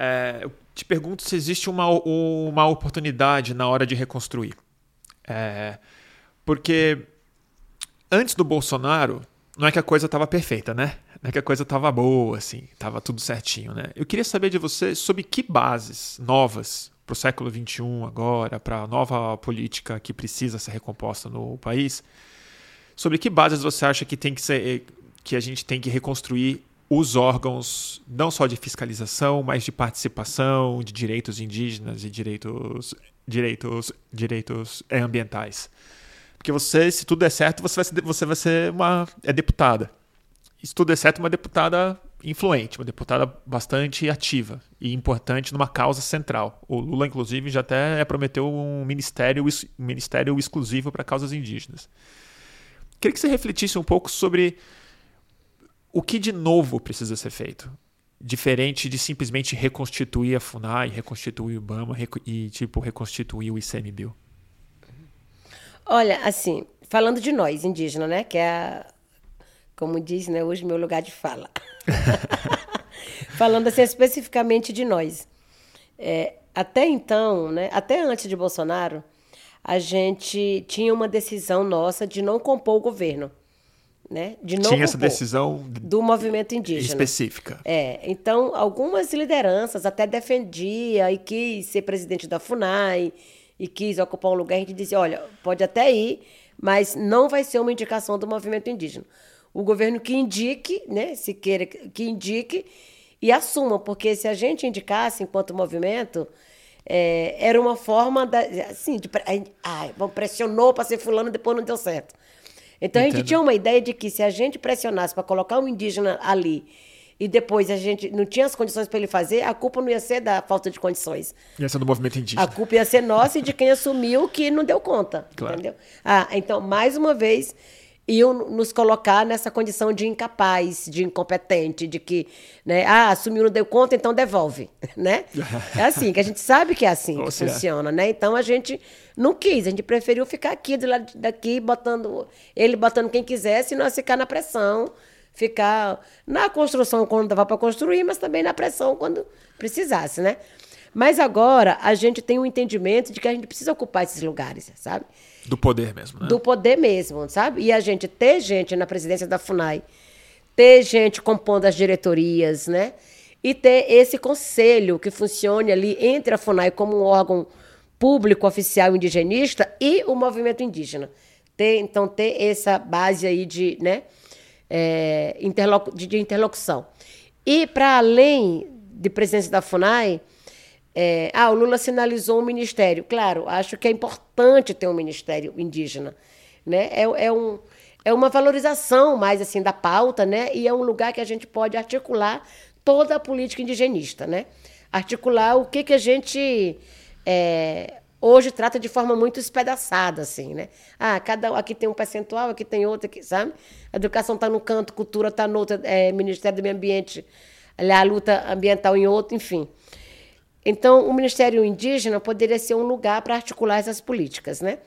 é, eu te pergunto se existe uma, uma oportunidade na hora de reconstruir. É, porque antes do Bolsonaro, não é que a coisa estava perfeita, né? Não é que a coisa estava boa, assim, estava tudo certinho, né? Eu queria saber de você sobre que bases novas para o século XXI agora, para a nova política que precisa ser recomposta no país, sobre que bases você acha que tem que ser, que a gente tem que reconstruir os órgãos não só de fiscalização, mas de participação, de direitos indígenas e direitos direitos direitos eh, ambientais. Porque você, se tudo der certo, você vai ser, você vai ser uma é deputada. Se tudo der certo, uma deputada influente, uma deputada bastante ativa e importante numa causa central. O Lula, inclusive, já até prometeu um ministério, um ministério exclusivo para causas indígenas. Queria que você refletisse um pouco sobre o que de novo precisa ser feito. Diferente de simplesmente reconstituir a FUNAI, reconstituir o IBAMA e, tipo, reconstituir o ICMBio. Olha, assim, falando de nós, indígena, né? Que é, a, como diz, né, hoje meu lugar de fala. falando assim, especificamente de nós. É, até então, né, até antes de Bolsonaro, a gente tinha uma decisão nossa de não compor o governo. Né? De não Tinha essa decisão do movimento indígena. específica. É, então algumas lideranças até defendia e quis ser presidente da FUNAI e quis ocupar um lugar, a gente dizia, olha, pode até ir, mas não vai ser uma indicação do movimento indígena. O governo que indique, né, se queira que indique e assuma, porque se a gente indicasse enquanto movimento, é, era uma forma da, assim, de, ai, pressionou para ser fulano, depois não deu certo. Então a gente Entendo. tinha uma ideia de que se a gente pressionasse para colocar um indígena ali e depois a gente não tinha as condições para ele fazer, a culpa não ia ser da falta de condições. E essa do movimento indígena. A culpa ia ser nossa e de quem assumiu que não deu conta. Claro. Entendeu? Ah, então, mais uma vez, iam nos colocar nessa condição de incapaz, de incompetente, de que, né, ah, assumiu, não deu conta, então devolve, né? É assim, que a gente sabe que é assim Ou que seja, funciona, né? Então a gente não quis, a gente preferiu ficar aqui do lado daqui, botando ele botando quem quisesse, e nós ficar na pressão, ficar na construção quando dava para construir, mas também na pressão quando precisasse, né? Mas agora a gente tem um entendimento de que a gente precisa ocupar esses lugares, sabe? Do poder mesmo, né? do poder mesmo, sabe? E a gente ter gente na presidência da FUNAI, ter gente compondo as diretorias, né? E ter esse conselho que funcione ali entre a FUNAI como um órgão público oficial indigenista e o movimento indígena. Ter, então, ter essa base aí de, né, é, de, de interlocução. E, para além de presidência da FUNAI, é, ah, o Lula sinalizou um ministério. Claro, acho que é importante ter um ministério indígena. Né? É, é, um, é uma valorização mais assim da pauta, né? E é um lugar que a gente pode articular toda a política indigenista, né? Articular o que, que a gente é, hoje trata de forma muito espedaçada, assim, né? Ah, cada aqui tem um percentual, aqui tem outro, aqui, sabe? A educação está num canto, cultura está no outro, é, Ministério do Meio Ambiente, a luta ambiental em outro, enfim. Então, o Ministério Indígena poderia ser um lugar para articular essas políticas, né?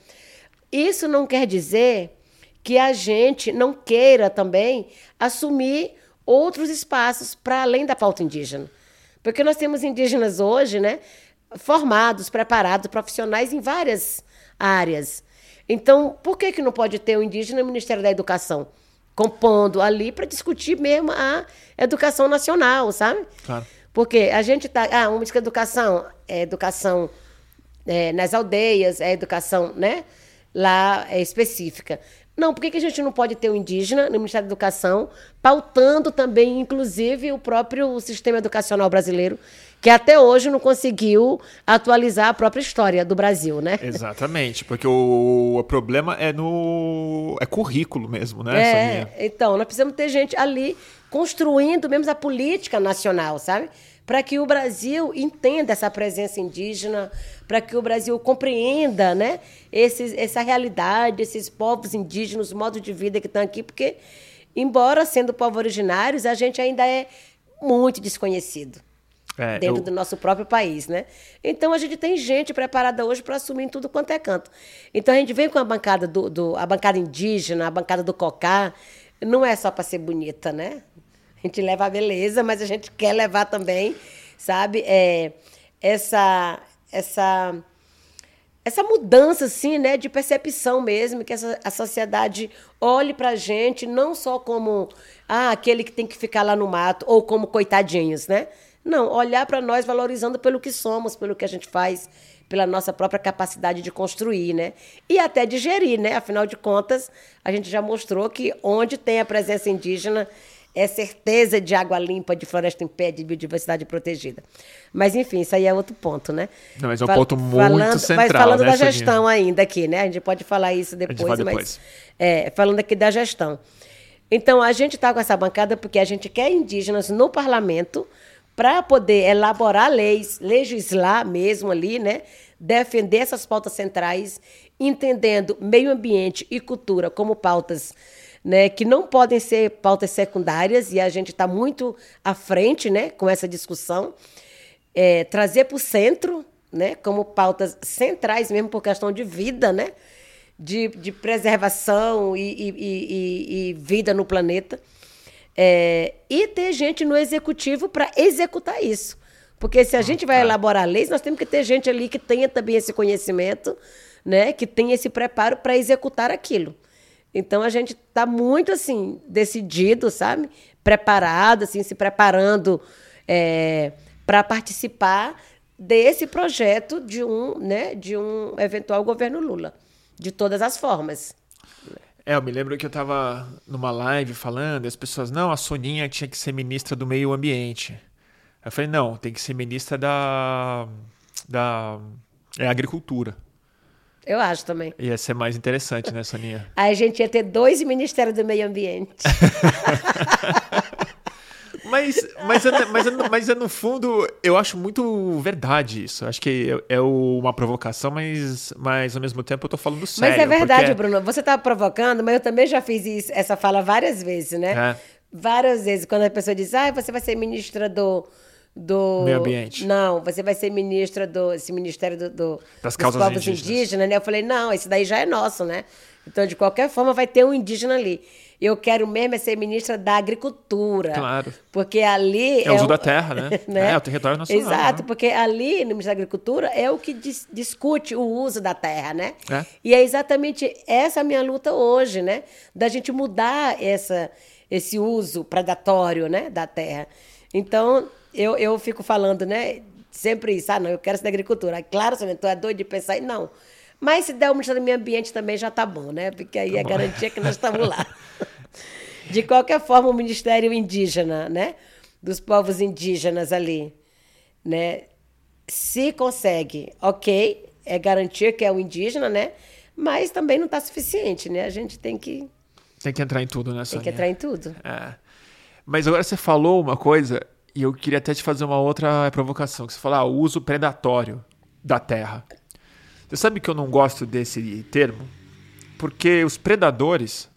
Isso não quer dizer que a gente não queira também assumir outros espaços para além da pauta indígena. Porque nós temos indígenas hoje, né? Formados, preparados, profissionais em várias áreas. Então, por que, que não pode ter o indígena no Ministério da Educação? Compondo ali para discutir mesmo a educação nacional, sabe? Claro. Porque a gente tá. Ah, uma diz educação é educação é, nas aldeias, é educação, né? Lá é específica. Não, por que, que a gente não pode ter o indígena no Ministério da Educação, pautando também, inclusive, o próprio sistema educacional brasileiro, que até hoje não conseguiu atualizar a própria história do Brasil, né? Exatamente, porque o, o problema é no é currículo mesmo, né? É, então, nós precisamos ter gente ali construindo mesmo a política nacional, sabe? Para que o Brasil entenda essa presença indígena, para que o Brasil compreenda né, esses, essa realidade, esses povos indígenas, o modo de vida que estão aqui, porque, embora sendo povos originários, a gente ainda é muito desconhecido. É, dentro eu... do nosso próprio país, né? Então a gente tem gente preparada hoje para assumir tudo quanto é canto. Então a gente vem com a bancada do, do a bancada indígena, a bancada do cocá, não é só para ser bonita, né? A gente leva a beleza, mas a gente quer levar também, sabe? É, essa essa essa mudança assim, né, de percepção mesmo, que essa, a sociedade olhe para a gente não só como ah, aquele que tem que ficar lá no mato ou como coitadinhos, né? Não, olhar para nós valorizando pelo que somos, pelo que a gente faz, pela nossa própria capacidade de construir, né? E até de gerir, né? Afinal de contas, a gente já mostrou que onde tem a presença indígena é certeza de água limpa, de floresta em pé, de biodiversidade protegida. Mas, enfim, isso aí é outro ponto, né? Não, mas é um Fal ponto muito falando, central, Mas falando né, da gestão ainda aqui, né? A gente pode falar isso depois, depois. mas... É, falando aqui da gestão. Então, a gente está com essa bancada porque a gente quer indígenas no parlamento para poder elaborar leis, legislar mesmo ali, né? Defender essas pautas centrais, entendendo meio ambiente e cultura como pautas né, que não podem ser pautas secundárias, e a gente está muito à frente né, com essa discussão. É, trazer para o centro, né, como pautas centrais mesmo por questão de vida, né, de, de preservação e, e, e, e vida no planeta. É, e ter gente no executivo para executar isso. Porque se a ah, gente vai tá. elaborar leis, nós temos que ter gente ali que tenha também esse conhecimento, né, que tenha esse preparo para executar aquilo. Então a gente está muito assim decidido, sabe, preparado, assim, se preparando é, para participar desse projeto de um, né, de um eventual governo Lula, de todas as formas. É, eu me lembro que eu estava numa live falando, e as pessoas, não, a Soninha tinha que ser ministra do meio ambiente. Eu falei, não, tem que ser ministra da, da é, agricultura. Eu acho também. Ia ser mais interessante, né, Soninha? Aí a gente ia ter dois ministérios do meio ambiente. Mas, mas, mas, mas no fundo, eu acho muito verdade isso. Acho que é, é uma provocação, mas, mas ao mesmo tempo eu tô falando sério. Mas é verdade, porque... Bruno. Você tá provocando, mas eu também já fiz isso, essa fala várias vezes, né? É. Várias vezes. Quando a pessoa diz, ah, você vai ser ministra do do meio ambiente. Não, você vai ser ministra do esse ministério do, do das causas povos indígenas. indígenas, né? Eu falei, não, esse daí já é nosso, né? Então, de qualquer forma, vai ter um indígena ali. Eu quero mesmo é ser ministra da Agricultura. Claro. Porque ali. É, é o uso da terra, né? né? É o território nacional. Exato, né? porque ali no Ministério da Agricultura é o que dis discute o uso da terra, né? É. E é exatamente essa a minha luta hoje, né? Da gente mudar essa, esse uso predatório né? da terra. Então, eu, eu fico falando, né? Sempre isso, ah, não, eu quero ser da agricultura. Claro, você tu é doido de pensar, não. Mas se der o Ministério do Meio Ambiente também já tá bom, né? Porque aí tá é bom. garantia que nós estamos lá. De qualquer forma, o Ministério Indígena, né? Dos povos indígenas ali, né? Se consegue, ok, é garantir que é o indígena, né? Mas também não está suficiente, né? A gente tem que. Tem que entrar em tudo, né, Tem que entrar em tudo. É. Mas agora você falou uma coisa, e eu queria até te fazer uma outra provocação, que você falou, ah, uso predatório da terra. Você sabe que eu não gosto desse termo? Porque os predadores,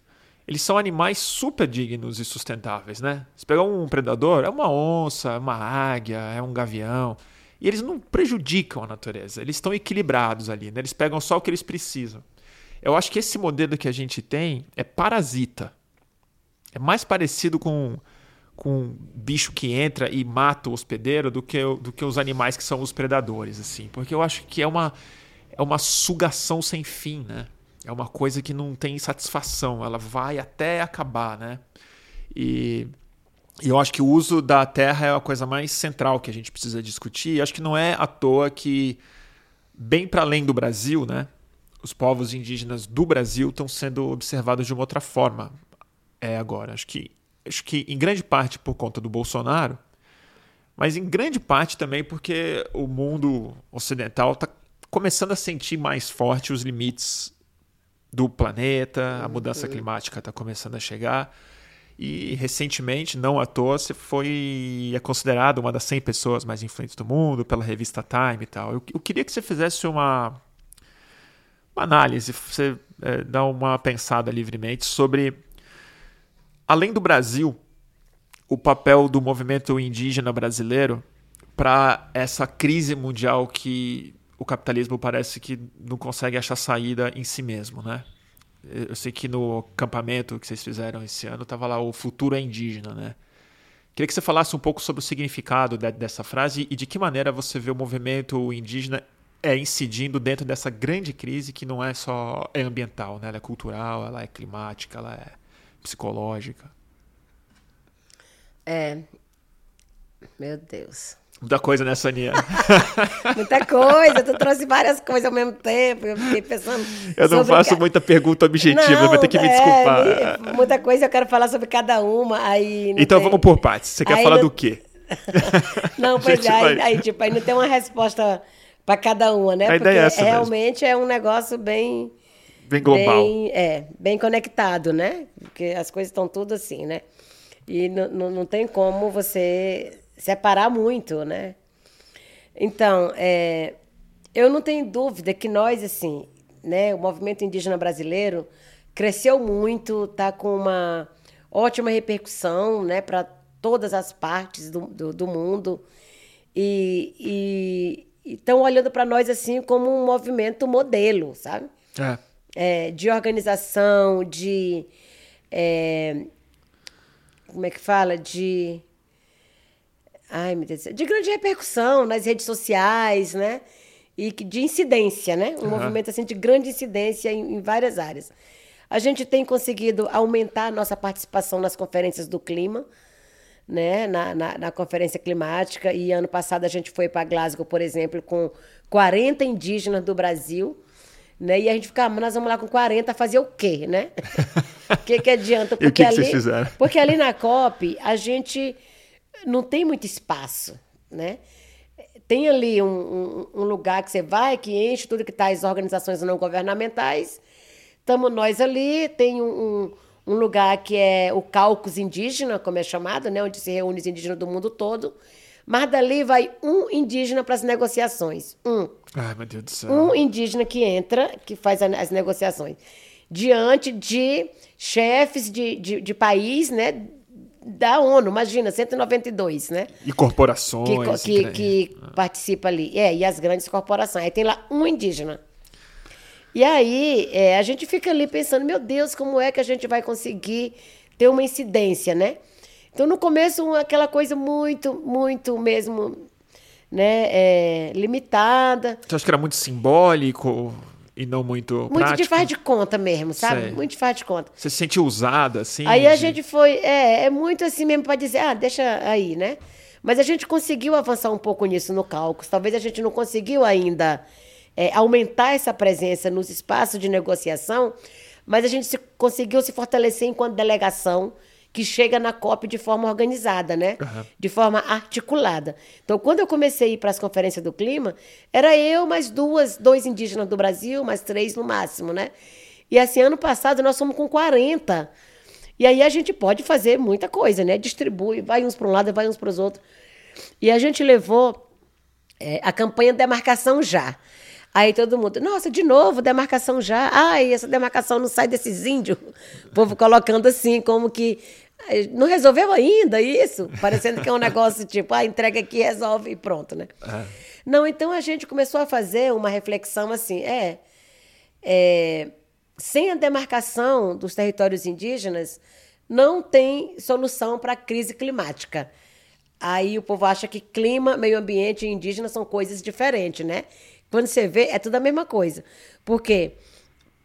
eles são animais super dignos e sustentáveis, né? Se pegar um predador, é uma onça, é uma águia, é um gavião, e eles não prejudicam a natureza, eles estão equilibrados ali, né? Eles pegam só o que eles precisam. Eu acho que esse modelo que a gente tem é parasita. É mais parecido com, com bicho que entra e mata o hospedeiro do que, do que os animais que são os predadores, assim. Porque eu acho que é uma, é uma sugação sem fim, né? É uma coisa que não tem satisfação, ela vai até acabar, né? E, e eu acho que o uso da terra é a coisa mais central que a gente precisa discutir. E acho que não é à toa que, bem para além do Brasil, né? Os povos indígenas do Brasil estão sendo observados de uma outra forma é agora. Acho que acho que em grande parte por conta do Bolsonaro, mas em grande parte também porque o mundo ocidental está começando a sentir mais forte os limites do planeta, a mudança uhum. climática está começando a chegar. E recentemente, não à toa, você foi é considerado uma das 100 pessoas mais influentes do mundo pela revista Time e tal. Eu, eu queria que você fizesse uma, uma análise, você é, dar uma pensada livremente sobre além do Brasil, o papel do movimento indígena brasileiro para essa crise mundial que o capitalismo parece que não consegue achar saída em si mesmo, né? Eu sei que no acampamento que vocês fizeram esse ano estava lá o futuro é indígena, né? Queria que você falasse um pouco sobre o significado de, dessa frase e de que maneira você vê o movimento indígena é incidindo dentro dessa grande crise que não é só é ambiental, né? Ela é cultural, ela é climática, ela é psicológica. É. Meu Deus. Muita coisa, né, Sonia? muita coisa, tu trouxe várias coisas ao mesmo tempo. Eu fiquei pensando. Eu não faço ca... muita pergunta objetiva, não, vai ter que me é, desculpar. Muita coisa eu quero falar sobre cada uma. Aí então tem... vamos por partes. Você quer aí falar não... do quê? não, pois é, aí, aí, tipo, aí não tem uma resposta para cada uma, né? A Porque ideia é realmente mesmo. é um negócio bem. Bem global. Bem, é, bem conectado, né? Porque as coisas estão tudo assim, né? E não tem como você separar muito, né? Então, é, eu não tenho dúvida que nós, assim, né, o movimento indígena brasileiro cresceu muito, está com uma ótima repercussão, né, para todas as partes do, do, do mundo e estão olhando para nós assim como um movimento modelo, sabe? É. É, de organização, de é, como é que fala? De. Ai, meu Deus, de grande repercussão nas redes sociais, né? E de incidência, né? Um uhum. movimento assim de grande incidência em, em várias áreas. A gente tem conseguido aumentar a nossa participação nas conferências do clima, né? Na, na, na, conferência climática. E ano passado a gente foi para Glasgow, por exemplo, com 40 indígenas do Brasil né? E a gente fica, ah, nós vamos lá com 40 fazer o quê, né? O que, que adianta? Porque, e o que, que vocês fizeram? Porque ali na COP a gente não tem muito espaço, né? Tem ali um, um, um lugar que você vai, que enche tudo que está as organizações não governamentais. Estamos nós ali, tem um, um, lugar que é o Caucus Indígena, como é chamado, né? Onde se reúne os indígenas do mundo todo. Mas dali vai um indígena para as negociações. Um. Ai, meu Deus do céu. Um indígena que entra, que faz as negociações. Diante de chefes de, de, de país, né? Da ONU, imagina, 192, né? E corporações. Que, que, que ah. participa ali. É, e as grandes corporações. Aí tem lá um indígena. E aí é, a gente fica ali pensando, meu Deus, como é que a gente vai conseguir ter uma incidência, né? Então, no começo, aquela coisa muito, muito mesmo, né, é, limitada. Você acha que era muito simbólico e não muito Muito prático? de faz de conta mesmo, sabe? Sei. Muito de faz de conta. Você se sentiu usada, assim? Aí de... a gente foi, é, é muito assim mesmo para dizer, ah, deixa aí, né? Mas a gente conseguiu avançar um pouco nisso no cálculo. Talvez a gente não conseguiu ainda é, aumentar essa presença nos espaços de negociação, mas a gente se, conseguiu se fortalecer enquanto delegação que chega na COP de forma organizada, né? Uhum. De forma articulada. Então, quando eu comecei a ir para as conferências do clima, era eu mais duas, dois indígenas do Brasil, mais três no máximo, né? E assim, ano passado nós fomos com 40. E aí a gente pode fazer muita coisa, né? Distribui, vai uns para um lado, vai uns para os outros. E a gente levou é, a campanha Demarcação Já. Aí todo mundo, nossa, de novo, demarcação já. Ai, essa demarcação não sai desses índios. O povo colocando assim, como que não resolveu ainda isso, parecendo que é um negócio tipo, ah, entrega aqui, resolve e pronto, né? É. Não, então a gente começou a fazer uma reflexão assim, é, é sem a demarcação dos territórios indígenas, não tem solução para a crise climática. Aí o povo acha que clima, meio ambiente e indígena são coisas diferentes, né? Quando você vê, é tudo a mesma coisa. Porque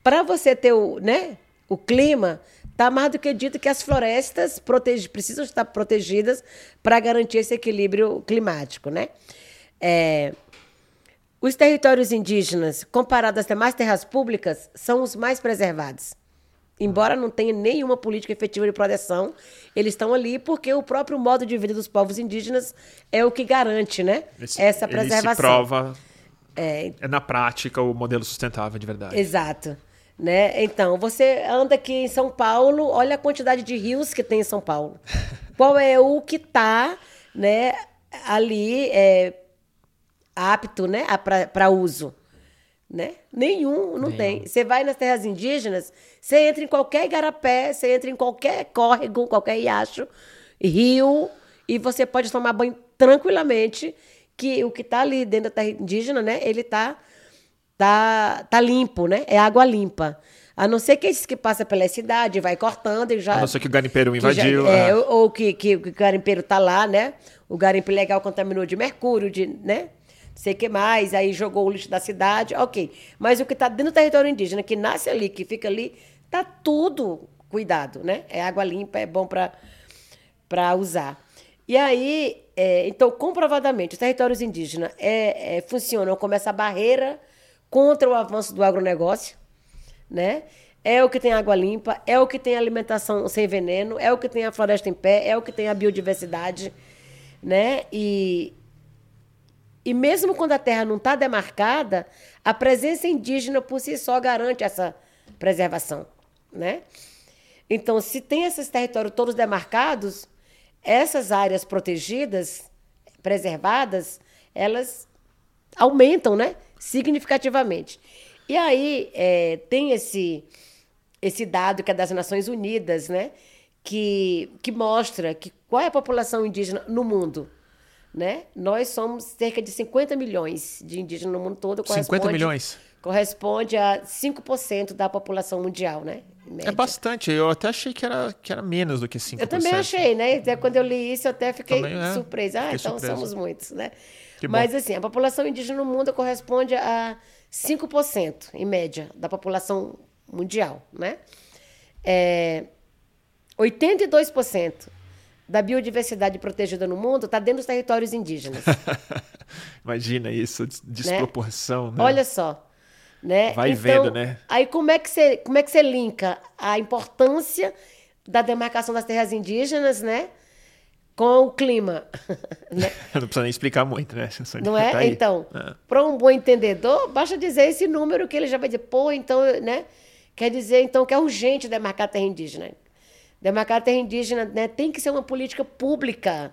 para você ter o, né, o clima, está mais do que dito que as florestas protege, precisam estar protegidas para garantir esse equilíbrio climático, né? É, os territórios indígenas, comparados às demais terras públicas, são os mais preservados. Embora não tenha nenhuma política efetiva de proteção, eles estão ali porque o próprio modo de vida dos povos indígenas é o que garante né, esse, essa preservação. Ele se prova é, é na prática o modelo sustentável de verdade. Exato. Né? Então, você anda aqui em São Paulo, olha a quantidade de rios que tem em São Paulo. Qual é o que está né, ali é, apto né, para uso? Né? Nenhum, não Nenhum. tem. Você vai nas terras indígenas, você entra em qualquer igarapé, você entra em qualquer córrego, qualquer riacho, rio, e você pode tomar banho tranquilamente, que o que está ali dentro da terra indígena, né, ele está tá, tá limpo, né? É água limpa. A não ser que esses que passa pela cidade, vai cortando e já. A não ser que o garimpeiro invadiu. Já, é, é. Ou, que, que, que, o garimpeiro tá lá, né? O garimpo ilegal contaminou de mercúrio, de, né? sei que mais, aí jogou o lixo da cidade, ok. Mas o que está dentro do território indígena, que nasce ali, que fica ali, tá tudo cuidado, né? É água limpa, é bom para usar. E aí, é, então, comprovadamente, os territórios indígenas é, é, funcionam como essa barreira contra o avanço do agronegócio, né? É o que tem água limpa, é o que tem alimentação sem veneno, é o que tem a floresta em pé, é o que tem a biodiversidade, né? E, e mesmo quando a terra não está demarcada, a presença indígena por si só garante essa preservação, né? Então, se tem esses territórios todos demarcados, essas áreas protegidas, preservadas, elas aumentam, né? Significativamente. E aí é, tem esse esse dado que é das Nações Unidas, né? Que, que mostra que qual é a população indígena no mundo. Né? Nós somos cerca de 50 milhões de indígenas no mundo todo. 50 milhões? Corresponde a 5% da população mundial, né? É bastante. Eu até achei que era, que era menos do que 5%. Eu também achei, né? Até quando eu li isso, eu até fiquei também, é, surpresa. Ah, então surpresa. somos muitos, né? Mas, assim, a população indígena no mundo corresponde a 5%, em média, da população mundial, né? É, 82% da biodiversidade protegida no mundo está dentro dos territórios indígenas. Imagina isso, desproporção, né? né? Olha só. Né? Vai então, vendo, né? Aí como é, que você, como é que você linka a importância da demarcação das terras indígenas, né? Com o clima. né? Não precisa nem explicar muito, né? Não é? Tá então, é. para um bom entendedor, basta dizer esse número que ele já vai dizer, pô, então, né? Quer dizer, então, que é urgente demarcar a terra indígena. Demarcar a terra indígena né, tem que ser uma política pública,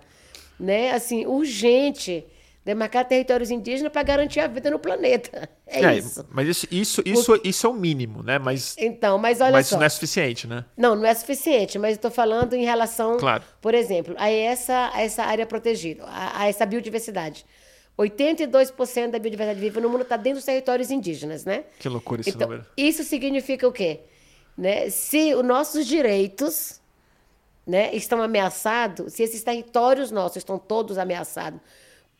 né? Assim, urgente. Demarcar territórios indígenas para garantir a vida no planeta. É, é isso. Mas isso, isso, isso, isso é o mínimo, né? Mas, então, mas olha mas só. isso não é suficiente, né? Não, não é suficiente, mas estou falando em relação, claro. por exemplo, a essa, a essa área protegida, a, a essa biodiversidade. 82% da biodiversidade viva no mundo está dentro dos territórios indígenas, né? Que loucura esse então, número. Isso significa o quê? Né? Se os nossos direitos né, estão ameaçados, se esses territórios nossos estão todos ameaçados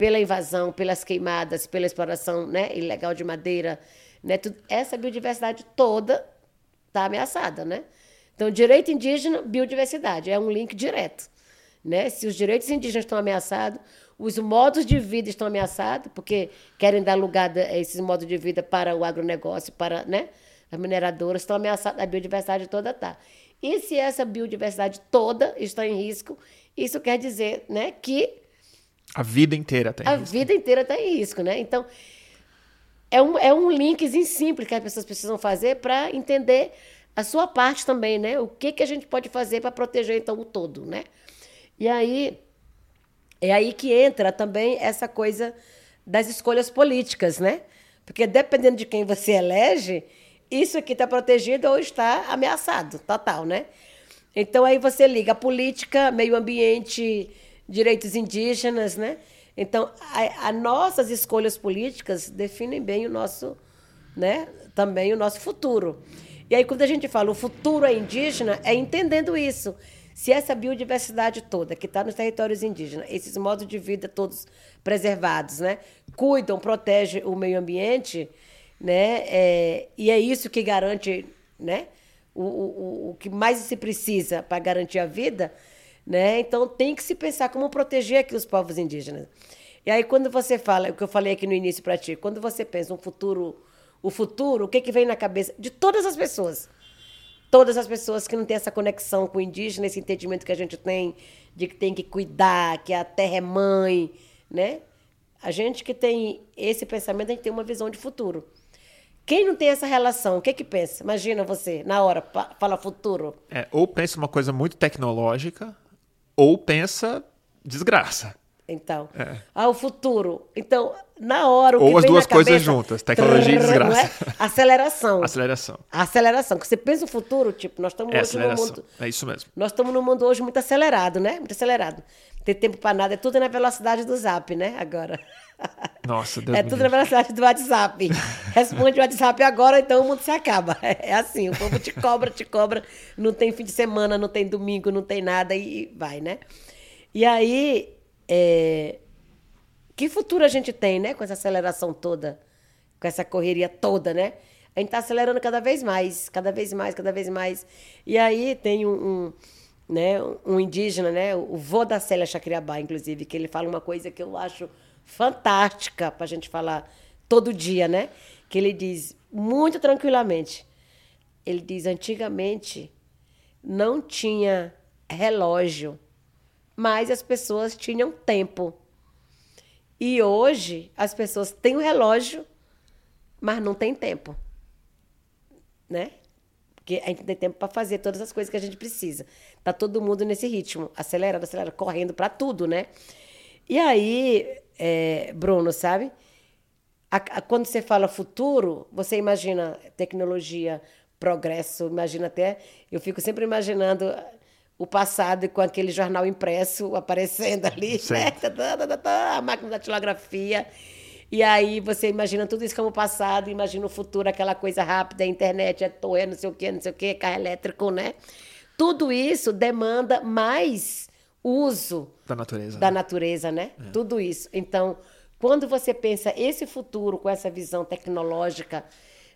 pela invasão, pelas queimadas, pela exploração né, ilegal de madeira, né, tudo, essa biodiversidade toda está ameaçada. Né? Então, direito indígena, biodiversidade, é um link direto. Né? Se os direitos indígenas estão ameaçados, os modos de vida estão ameaçados, porque querem dar lugar a esses modos de vida para o agronegócio, para né, as mineradoras, estão ameaçadas, a biodiversidade toda está. E se essa biodiversidade toda está em risco, isso quer dizer né, que. A vida inteira está em a risco. A vida inteira está em risco, né? Então, é um, é um linkzinho simples que as pessoas precisam fazer para entender a sua parte também, né? O que, que a gente pode fazer para proteger, então, o todo, né? E aí, é aí que entra também essa coisa das escolhas políticas, né? Porque dependendo de quem você elege, isso aqui está protegido ou está ameaçado, total, né? Então aí você liga a política, meio ambiente, direitos indígenas, né? Então, as nossas escolhas políticas definem bem o nosso, né? Também o nosso futuro. E aí, quando a gente fala o futuro é indígena, é entendendo isso. Se essa biodiversidade toda que está nos territórios indígenas, esses modos de vida todos preservados, né, cuidam, protegem o meio ambiente, né, é, e é isso que garante, né, o, o, o que mais se precisa para garantir a vida, né? Então tem que se pensar como proteger aqui os povos indígenas. E aí quando você fala, o que eu falei aqui no início para ti, quando você pensa um futuro, o futuro, o que que vem na cabeça de todas as pessoas? Todas as pessoas que não têm essa conexão com o indígena, esse entendimento que a gente tem de que tem que cuidar, que a terra é mãe, né? A gente que tem esse pensamento, a gente tem uma visão de futuro. Quem não tem essa relação, o que que pensa? Imagina você, na hora, fala futuro. É, ou pensa uma coisa muito tecnológica, ou pensa desgraça. Então, é. ah, o futuro. Então, na hora o Ou as duas coisas juntas, tecnologia trrr, e desgraça. É? Aceleração. Aceleração. Aceleração. Você pensa no futuro, tipo, nós estamos é hoje no mundo. É isso mesmo. Nós estamos num mundo hoje muito acelerado, né? Muito acelerado. Não tem tempo para nada, é tudo na velocidade do zap, né? Agora. Nossa, Deus É tudo na velocidade do WhatsApp. Responde o WhatsApp agora, então o mundo se acaba. É assim, o povo te cobra, te cobra. Não tem fim de semana, não tem domingo, não tem nada e vai, né? E aí, é... que futuro a gente tem, né? Com essa aceleração toda, com essa correria toda, né? A gente está acelerando cada vez mais, cada vez mais, cada vez mais. E aí tem um, um né, um indígena, né? O vô da Célia Chacriabá, inclusive, que ele fala uma coisa que eu acho fantástica para a gente falar todo dia, né? Que ele diz muito tranquilamente. Ele diz: antigamente não tinha relógio, mas as pessoas tinham tempo. E hoje as pessoas têm o relógio, mas não tem tempo. Né? Porque a gente tem tempo para fazer todas as coisas que a gente precisa. Tá todo mundo nesse ritmo, acelerando, acelerando, correndo para tudo, né? E aí, é, Bruno, sabe? A, a, quando você fala futuro, você imagina tecnologia, progresso, imagina até. Eu fico sempre imaginando o passado com aquele jornal impresso aparecendo ali, né? a máquina da tilografia. E aí você imagina tudo isso como passado, imagina o futuro, aquela coisa rápida, a internet, é torre, não sei o quê, não sei o quê, carro elétrico, né? Tudo isso demanda mais uso da natureza, da né? natureza, né? É. Tudo isso. Então, quando você pensa esse futuro com essa visão tecnológica,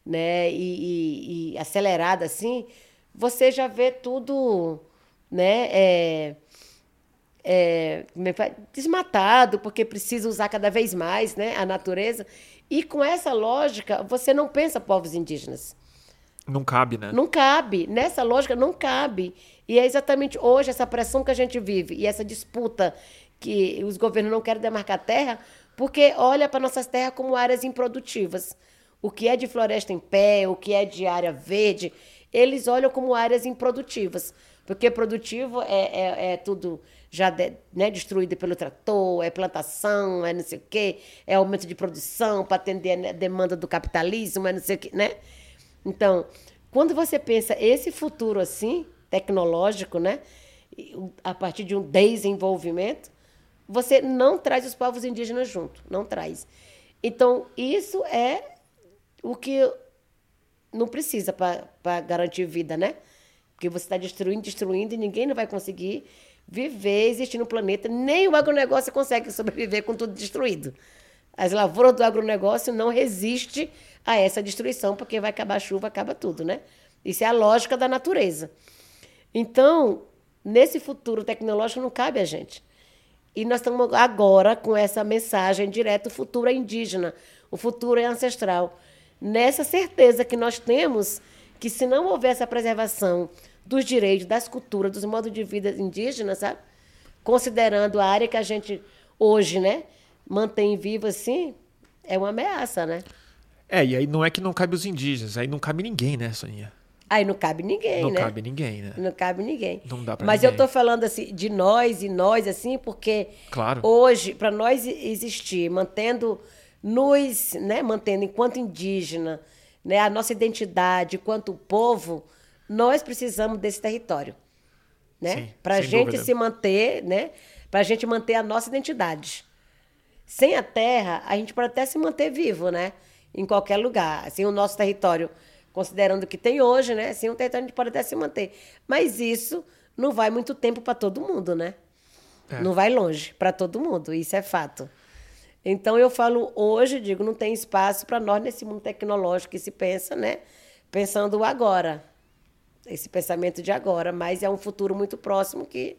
né, e, e, e acelerada assim, você já vê tudo, né, é, é, desmatado, porque precisa usar cada vez mais, né, a natureza. E com essa lógica, você não pensa povos indígenas. Não cabe, né? Não cabe. Nessa lógica, não cabe. E é exatamente hoje essa pressão que a gente vive e essa disputa que os governos não querem demarcar terra, porque olha para nossas terras como áreas improdutivas. O que é de floresta em pé, o que é de área verde, eles olham como áreas improdutivas. Porque produtivo é, é, é tudo já de, né, destruído pelo trator, é plantação, é não sei o quê, é aumento de produção para atender a demanda do capitalismo, é não sei o quê, né? Então, quando você pensa esse futuro assim, tecnológico, né? A partir de um desenvolvimento, você não traz os povos indígenas junto, não traz. Então, isso é o que não precisa para garantir vida, né? Porque você está destruindo, destruindo e ninguém não vai conseguir viver, existir no planeta. Nem o agronegócio consegue sobreviver com tudo destruído. As lavouras do agronegócio não resistem a essa destruição, porque vai acabar a chuva, acaba tudo, né? Isso é a lógica da natureza. Então, nesse futuro tecnológico não cabe a gente. E nós estamos agora com essa mensagem direta: o futuro é indígena, o futuro é ancestral. Nessa certeza que nós temos que, se não houver essa preservação dos direitos, das culturas, dos modos de vida indígenas, sabe? considerando a área que a gente hoje né, mantém viva assim, é uma ameaça, né? É, e aí não é que não cabe os indígenas, aí não cabe ninguém, né, Soninha? Aí não cabe ninguém, não né? Não cabe ninguém, né? Não cabe ninguém. Não dá pra Mas ninguém. eu tô falando assim de nós e nós assim, porque claro. hoje para nós existir, mantendo nos, né, mantendo enquanto indígena, né, a nossa identidade enquanto povo, nós precisamos desse território, né? Para gente dúvida. se manter, né? Para gente manter a nossa identidade. Sem a terra, a gente pode até se manter vivo, né? Em qualquer lugar. Assim, o nosso território considerando o que tem hoje, né? Assim, um território a gente pode até se manter. Mas isso não vai muito tempo para todo mundo, né? É. Não vai longe para todo mundo, isso é fato. Então eu falo hoje, digo, não tem espaço para nós nesse mundo tecnológico que se pensa, né? Pensando agora. Esse pensamento de agora, mas é um futuro muito próximo que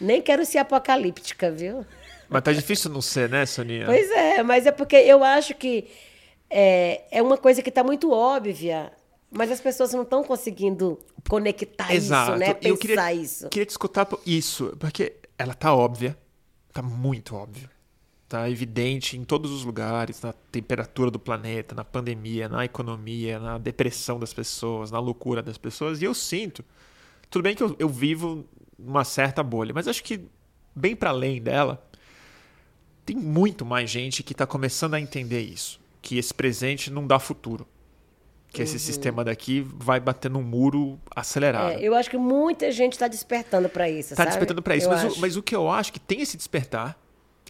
nem quero ser apocalíptica, viu? Mas tá difícil não ser, né, Soninha? Pois é, mas é porque eu acho que é, é uma coisa que está muito óbvia, mas as pessoas não estão conseguindo conectar Exato. isso, né? Pensar eu queria, isso. queria te escutar isso, porque ela tá óbvia, tá muito óbvia. Tá evidente em todos os lugares, na temperatura do planeta, na pandemia, na economia, na depressão das pessoas, na loucura das pessoas. E eu sinto. Tudo bem que eu, eu vivo numa certa bolha, mas acho que bem para além dela, tem muito mais gente que está começando a entender isso. Que esse presente não dá futuro. Que esse sistema daqui vai bater num muro acelerado. Uhum. É, eu acho que muita gente está despertando para isso, Tá sabe? despertando para isso. Mas o, mas o que eu acho que tem esse despertar,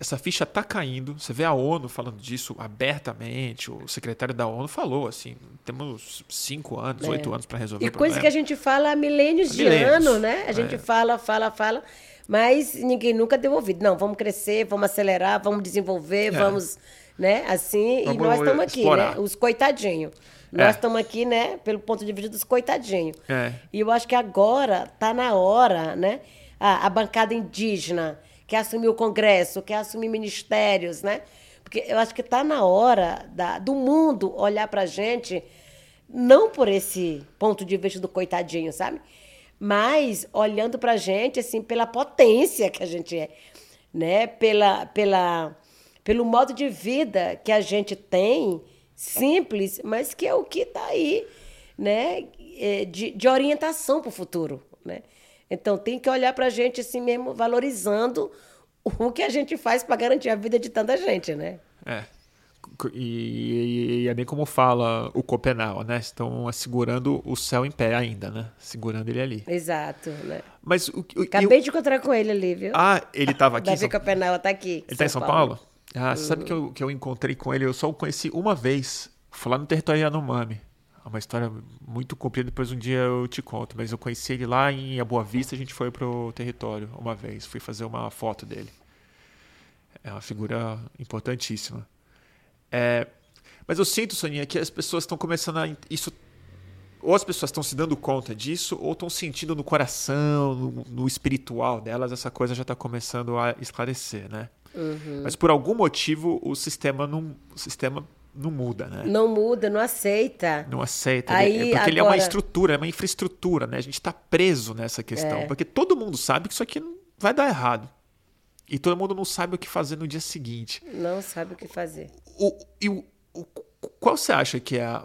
essa ficha tá caindo. Você vê a ONU falando disso abertamente. O secretário da ONU falou assim: temos cinco anos, oito anos para resolver É. E coisa que a gente fala há milênios Há de milênios. ano, né? A gente É. fala, fala, fala, mas ninguém nunca deu ouvido. Não, vamos crescer, vamos acelerar, vamos desenvolver, É. vamos, né? Assim, Vamos e nós estamos aqui, explorar. né? Os coitadinhos. É. Nós estamos aqui, né, pelo ponto de vista dos coitadinhos. É. E eu acho que agora tá na hora, né? A, a bancada indígena quer assumir o Congresso, quer assumir ministérios, né? Porque eu acho que tá na hora da, do mundo olhar pra gente, não por esse ponto de vista do coitadinho, sabe? Mas olhando pra gente, assim, pela potência que a gente é, né? Pela, pela, pelo modo de vida que a gente tem, simples, mas que é o que está aí, né? É, De, de orientação para o futuro, né? Então tem que olhar para a gente assim mesmo, valorizando o que a gente faz para garantir a vida de tanta gente, né? É. E, e é bem como fala o Copenau, né? Estão segurando o céu em pé ainda, né? Segurando ele ali. Exato, né? Mas o, o, Acabei eu- de encontrar com ele ali, viu? Ah, ele estava aqui. Davi São- Copenau tá aqui. Ele tá em São Paulo? Ah, você sabe que eu, que eu encontrei com ele, eu só o conheci uma vez. Foi lá no território Yanomami. É uma história muito comprida, depois um dia eu te conto. Mas eu conheci ele lá em Boa Vista, a gente foi pro território uma vez. Fui fazer uma foto dele. É uma figura importantíssima. É, mas eu sinto, Soninha, que as pessoas estão começando a. Isso, ou as pessoas estão se dando conta disso, ou estão sentindo no coração, no, no espiritual delas, essa coisa já está começando a esclarecer, né? Mas por algum motivo o sistema não, o sistema não muda, né? Não muda, não aceita. Não aceita. Aí, é porque ele é uma agora- estrutura, é uma infraestrutura, né? A gente está preso nessa questão. É. Porque todo mundo sabe que isso aqui vai dar errado. E todo mundo não sabe o que fazer no dia seguinte. Não sabe o que fazer. O, e o, o- qual você acha que é a,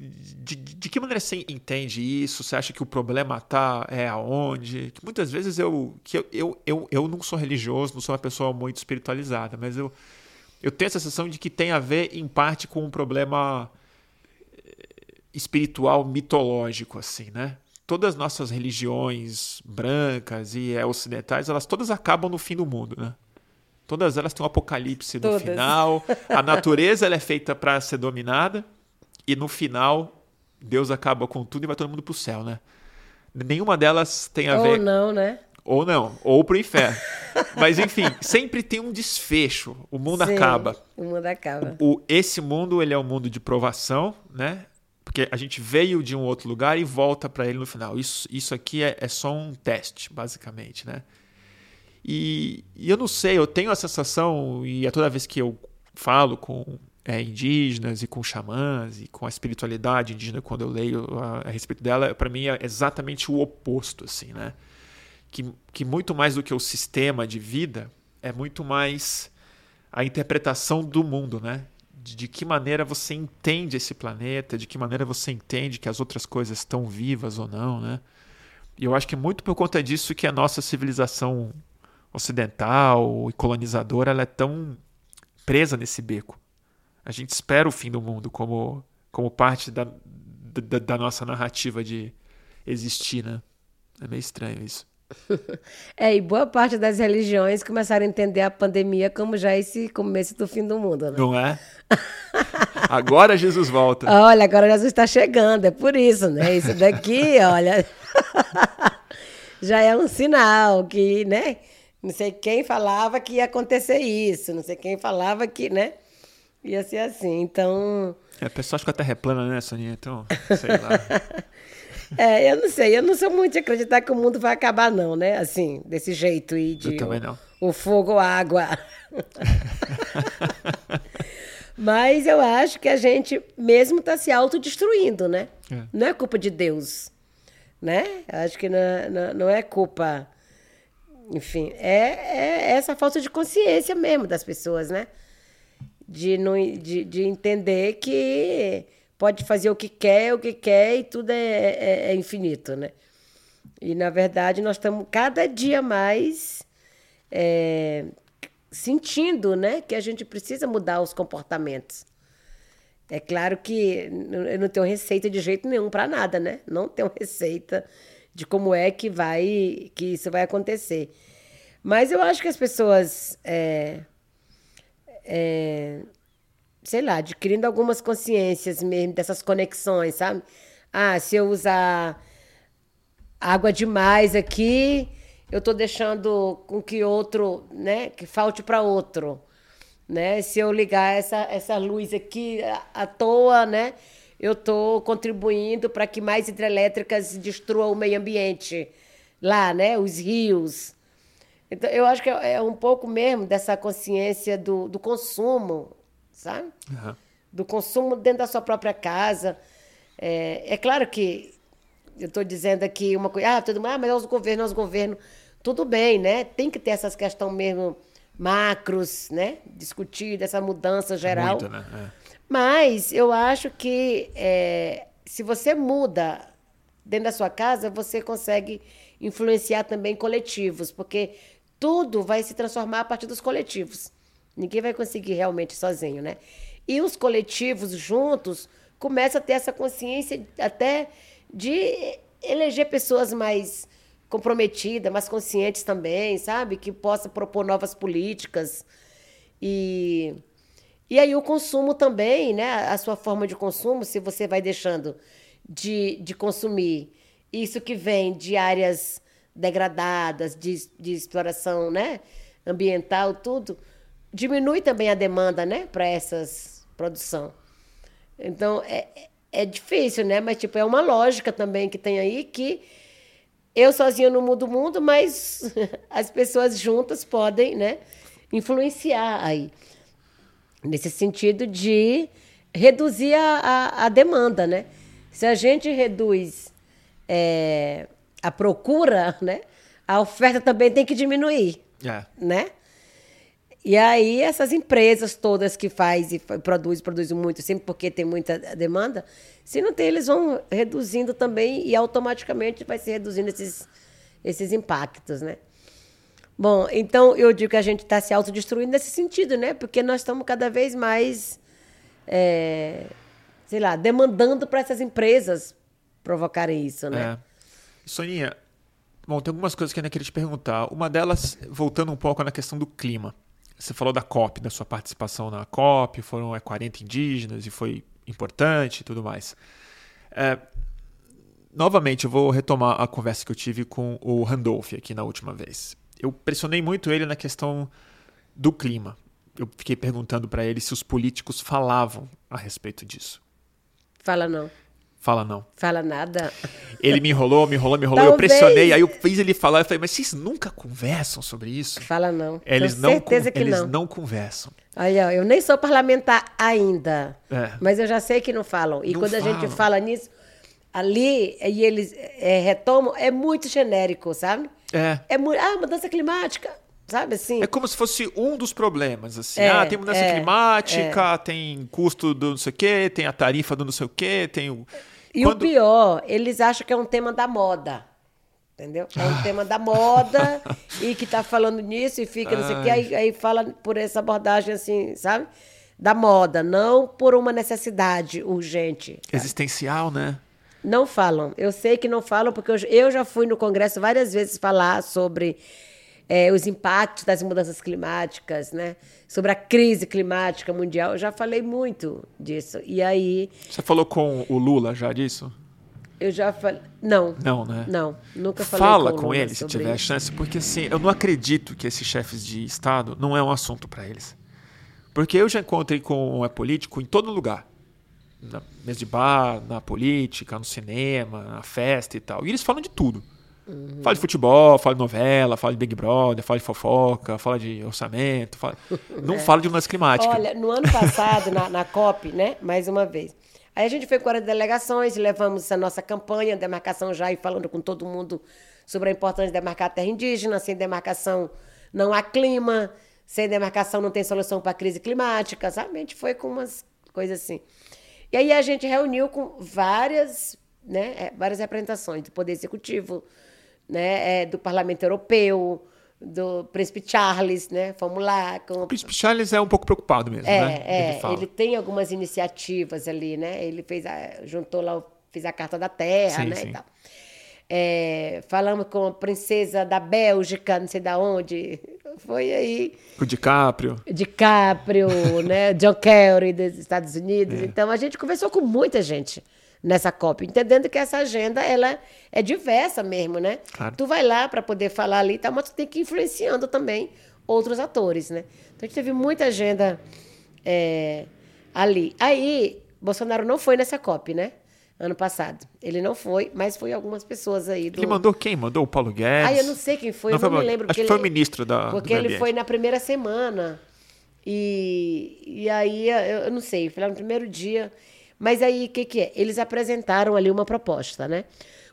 de, de que maneira você entende isso? Você acha que o problema tá é aonde? Que muitas vezes eu que eu, eu, eu, eu não sou religioso, não sou uma pessoa muito espiritualizada, mas eu eu tenho a sensação de que tem a ver em parte com um problema eh, espiritual mitológico assim, né? Todas as nossas religiões brancas e ocidentais, elas todas acabam no fim do mundo, né? Todas elas têm um apocalipse no Todas. final. A natureza ela é feita para ser dominada e no final Deus acaba com tudo e vai todo mundo pro céu, né? Nenhuma delas tem a Ou ver não, né? ou não, ou pro inferno. Mas enfim, sempre tem um desfecho. O mundo Sim, acaba. O mundo acaba. O, esse mundo ele é um mundo de provação, né? Porque a gente veio de um outro lugar e volta para ele no final. Isso, isso aqui é, é só um teste, basicamente, né? E, e eu não sei, eu tenho a sensação, e é toda vez que eu falo com é, indígenas e com xamãs e com a espiritualidade indígena, quando eu leio a, a respeito dela, para mim é exatamente o oposto, assim, né? Que, que muito mais do que o sistema de vida, é muito mais a interpretação do mundo, né? De, que maneira você entende esse planeta, de que maneira você entende que as outras coisas estão vivas ou não, né? E eu acho que muito por conta disso que a nossa civilização ocidental e colonizadora ela é tão presa nesse beco. A gente espera o fim do mundo como, como parte da, da, da nossa narrativa de existir, né? É meio estranho isso. É, e boa parte das religiões começaram a entender a pandemia como já esse começo do fim do mundo, né? Não é? Agora Jesus volta. Olha, agora Jesus está chegando, é por isso, né? Isso daqui, olha. já é um sinal que, né? Não sei quem falava que ia acontecer isso, não sei quem falava que, né? Ia ser assim. Então. É, o pessoal acha que a Terra é plana, né, Soninha? Então, sei lá. é, eu não sei, eu não sou muito de acreditar que o mundo vai acabar, não, né? Assim, desse jeito e de. Eu também não. O, o fogo, a água. Mas eu acho que a gente mesmo está se autodestruindo, né? É. Não é culpa de Deus, né? Eu acho que não, não, não é culpa. Enfim, é, é, essa falta de consciência mesmo das pessoas, né? De, não, de, de entender que pode fazer o que quer, o que quer e tudo é, é, é infinito, né? E, na verdade, nós estamos cada dia mais é, sentindo né, que a gente precisa mudar os comportamentos. É claro que eu não tenho receita de jeito nenhum para nada, né? Não tenho receita de como é que vai que isso vai acontecer. Mas eu acho que as pessoas, é, é, sei lá, adquirindo algumas consciências mesmo dessas conexões, sabe? Ah, se eu usar água demais aqui, eu estou deixando com que outro, né, que falte para outro, né? Se eu ligar essa, essa luz aqui à toa, né, eu estou contribuindo para que mais hidrelétricas destruam o meio ambiente lá, né, os rios. Então, eu acho que é, é um pouco mesmo dessa consciência do, do consumo, sabe? Uhum. Do consumo dentro da sua própria casa. É, é claro que eu estou dizendo aqui uma coisa, ah, todo mundo, ah, mas é os governos, é os governos. Tudo bem, né? Tem que ter essas questões mesmo macros, né? Discutir dessa mudança geral. Muito, né? É. Mas eu acho que é, se você muda dentro da sua casa, você consegue influenciar também coletivos, porque tudo vai se transformar a partir dos coletivos. Ninguém vai conseguir realmente sozinho, né? E os coletivos juntos começam a ter essa consciência até de eleger pessoas mais comprometidas, mais conscientes também, sabe? Que possa propor novas políticas. E, e aí o consumo também, né? A sua forma de consumo, se você vai deixando de, de consumir isso que vem de áreas degradadas, de, de exploração né? ambiental, tudo, diminui também a demanda né? para essas produção. Então, é, é difícil, né? Mas, tipo, é uma lógica também que tem aí que eu sozinha não mudo o mundo, mas as pessoas juntas podem, né? Influenciar aí. Nesse sentido de reduzir a, a, a demanda, né? Se a gente reduz é, a procura, né? A oferta também tem que diminuir, é. né? E aí essas empresas todas que faz e produz, produzem muito, sempre porque tem muita demanda, se não tem, eles vão reduzindo também e automaticamente vai se reduzindo esses, esses impactos, né? Bom, então eu digo que a gente está se autodestruindo nesse sentido, né? Porque nós estamos cada vez mais, é, sei lá, demandando para essas empresas provocarem isso, né? É. Soninha, bom, tem algumas coisas que eu ainda queria te perguntar. Uma delas, voltando um pouco na questão do clima. Você falou da COP, da sua participação na COP, foram é, 40 indígenas e foi importante e tudo mais. É, novamente, eu vou retomar a conversa que eu tive com o Randolph aqui na última vez. Eu pressionei muito ele na questão do clima. Eu fiquei perguntando para ele se os políticos falavam a respeito disso. Fala não. Fala não. Fala nada. Ele me enrolou, me enrolou, me enrolou. Talvez. Eu pressionei, aí eu fiz ele falar. Eu falei, mas vocês nunca conversam sobre isso? Fala não. Eles Tenho não certeza que eles não. não conversam. Olha, eu nem sou parlamentar ainda, é. mas eu já sei que não falam. E não quando falam. a gente fala nisso, ali, e eles é, retomam, é muito genérico, sabe? É. É muito. Ah, mudança climática. Sabe assim? É como se fosse um dos problemas, assim. É, ah, tem mudança é, climática, é. tem custo do não sei o quê, tem a tarifa do não sei o quê, tem o. E Quando... o pior, eles acham que é um tema da moda. Entendeu? É um tema da moda e que tá falando nisso e fica, não sei o quê, aí, aí fala por essa abordagem assim, sabe? Da moda, não por uma necessidade urgente. Sabe? Existencial, né? Não falam. Eu sei que não falam, porque eu, eu já fui no Congresso várias vezes falar sobre é, os impactos das mudanças climáticas, né? sobre a crise climática mundial. Eu já falei muito disso. E aí. Você falou com o Lula já disso? Eu já falei. Não. Não, né? Não, nunca falei Fala com, com ele se tiver isso. chance, porque assim, eu não acredito que esses chefes de Estado não é um assunto para eles. Porque eu já encontrei com um é político em todo lugar. Na mesa de bar, na política, no cinema, na festa e tal. E eles falam de tudo. Uhum. Fala de futebol, fala de novela, fala de Big Brother, fala de fofoca, fala de orçamento, fala... não fala de mudança climática. É. Olha, no ano passado, na, na COP, né? Mais uma vez. Aí a gente foi com as delegações e levamos a nossa campanha, demarcação já, e falando com todo mundo sobre a importância de demarcar a terra indígena. Sem demarcação não há clima, sem demarcação não tem solução para a crise climática, sabe? A gente foi com umas coisas assim. E aí a gente reuniu com várias, né, é, várias representações do Poder Executivo, né, é, do Parlamento Europeu, do Príncipe Charles, né? Fomos lá com O Príncipe Charles é um pouco preocupado mesmo, é, né? é, fala. ele tem algumas iniciativas ali, né? Ele fez a, juntou lá, fez a Carta da Terra, Sim, né? sim. E tal. É, falamos com a princesa da Bélgica, não sei da onde. Foi aí. Com o DiCaprio. DiCaprio, né? John Kerry dos Estados É. Unidos. Então a gente conversou com muita gente nessa COP, entendendo que essa agenda ela é diversa mesmo, né? Claro. Tu vai lá para poder falar ali, tal, mas tu tem que ir influenciando também outros atores, né? Então a gente teve muita agenda é, ali. Aí Bolsonaro não foi nessa COP, né? Ano passado. Ele não foi, mas foi algumas pessoas aí do. Ele mandou quem? Mandou o Paulo Guedes? Ah, eu não sei quem foi, Não eu foi não me lembro. acho que foi o ministro da- Porque ele foi na primeira semana. E, e aí, eu, eu não sei, foi lá no primeiro dia. Mas aí, o que, que é? Eles apresentaram ali uma proposta, né?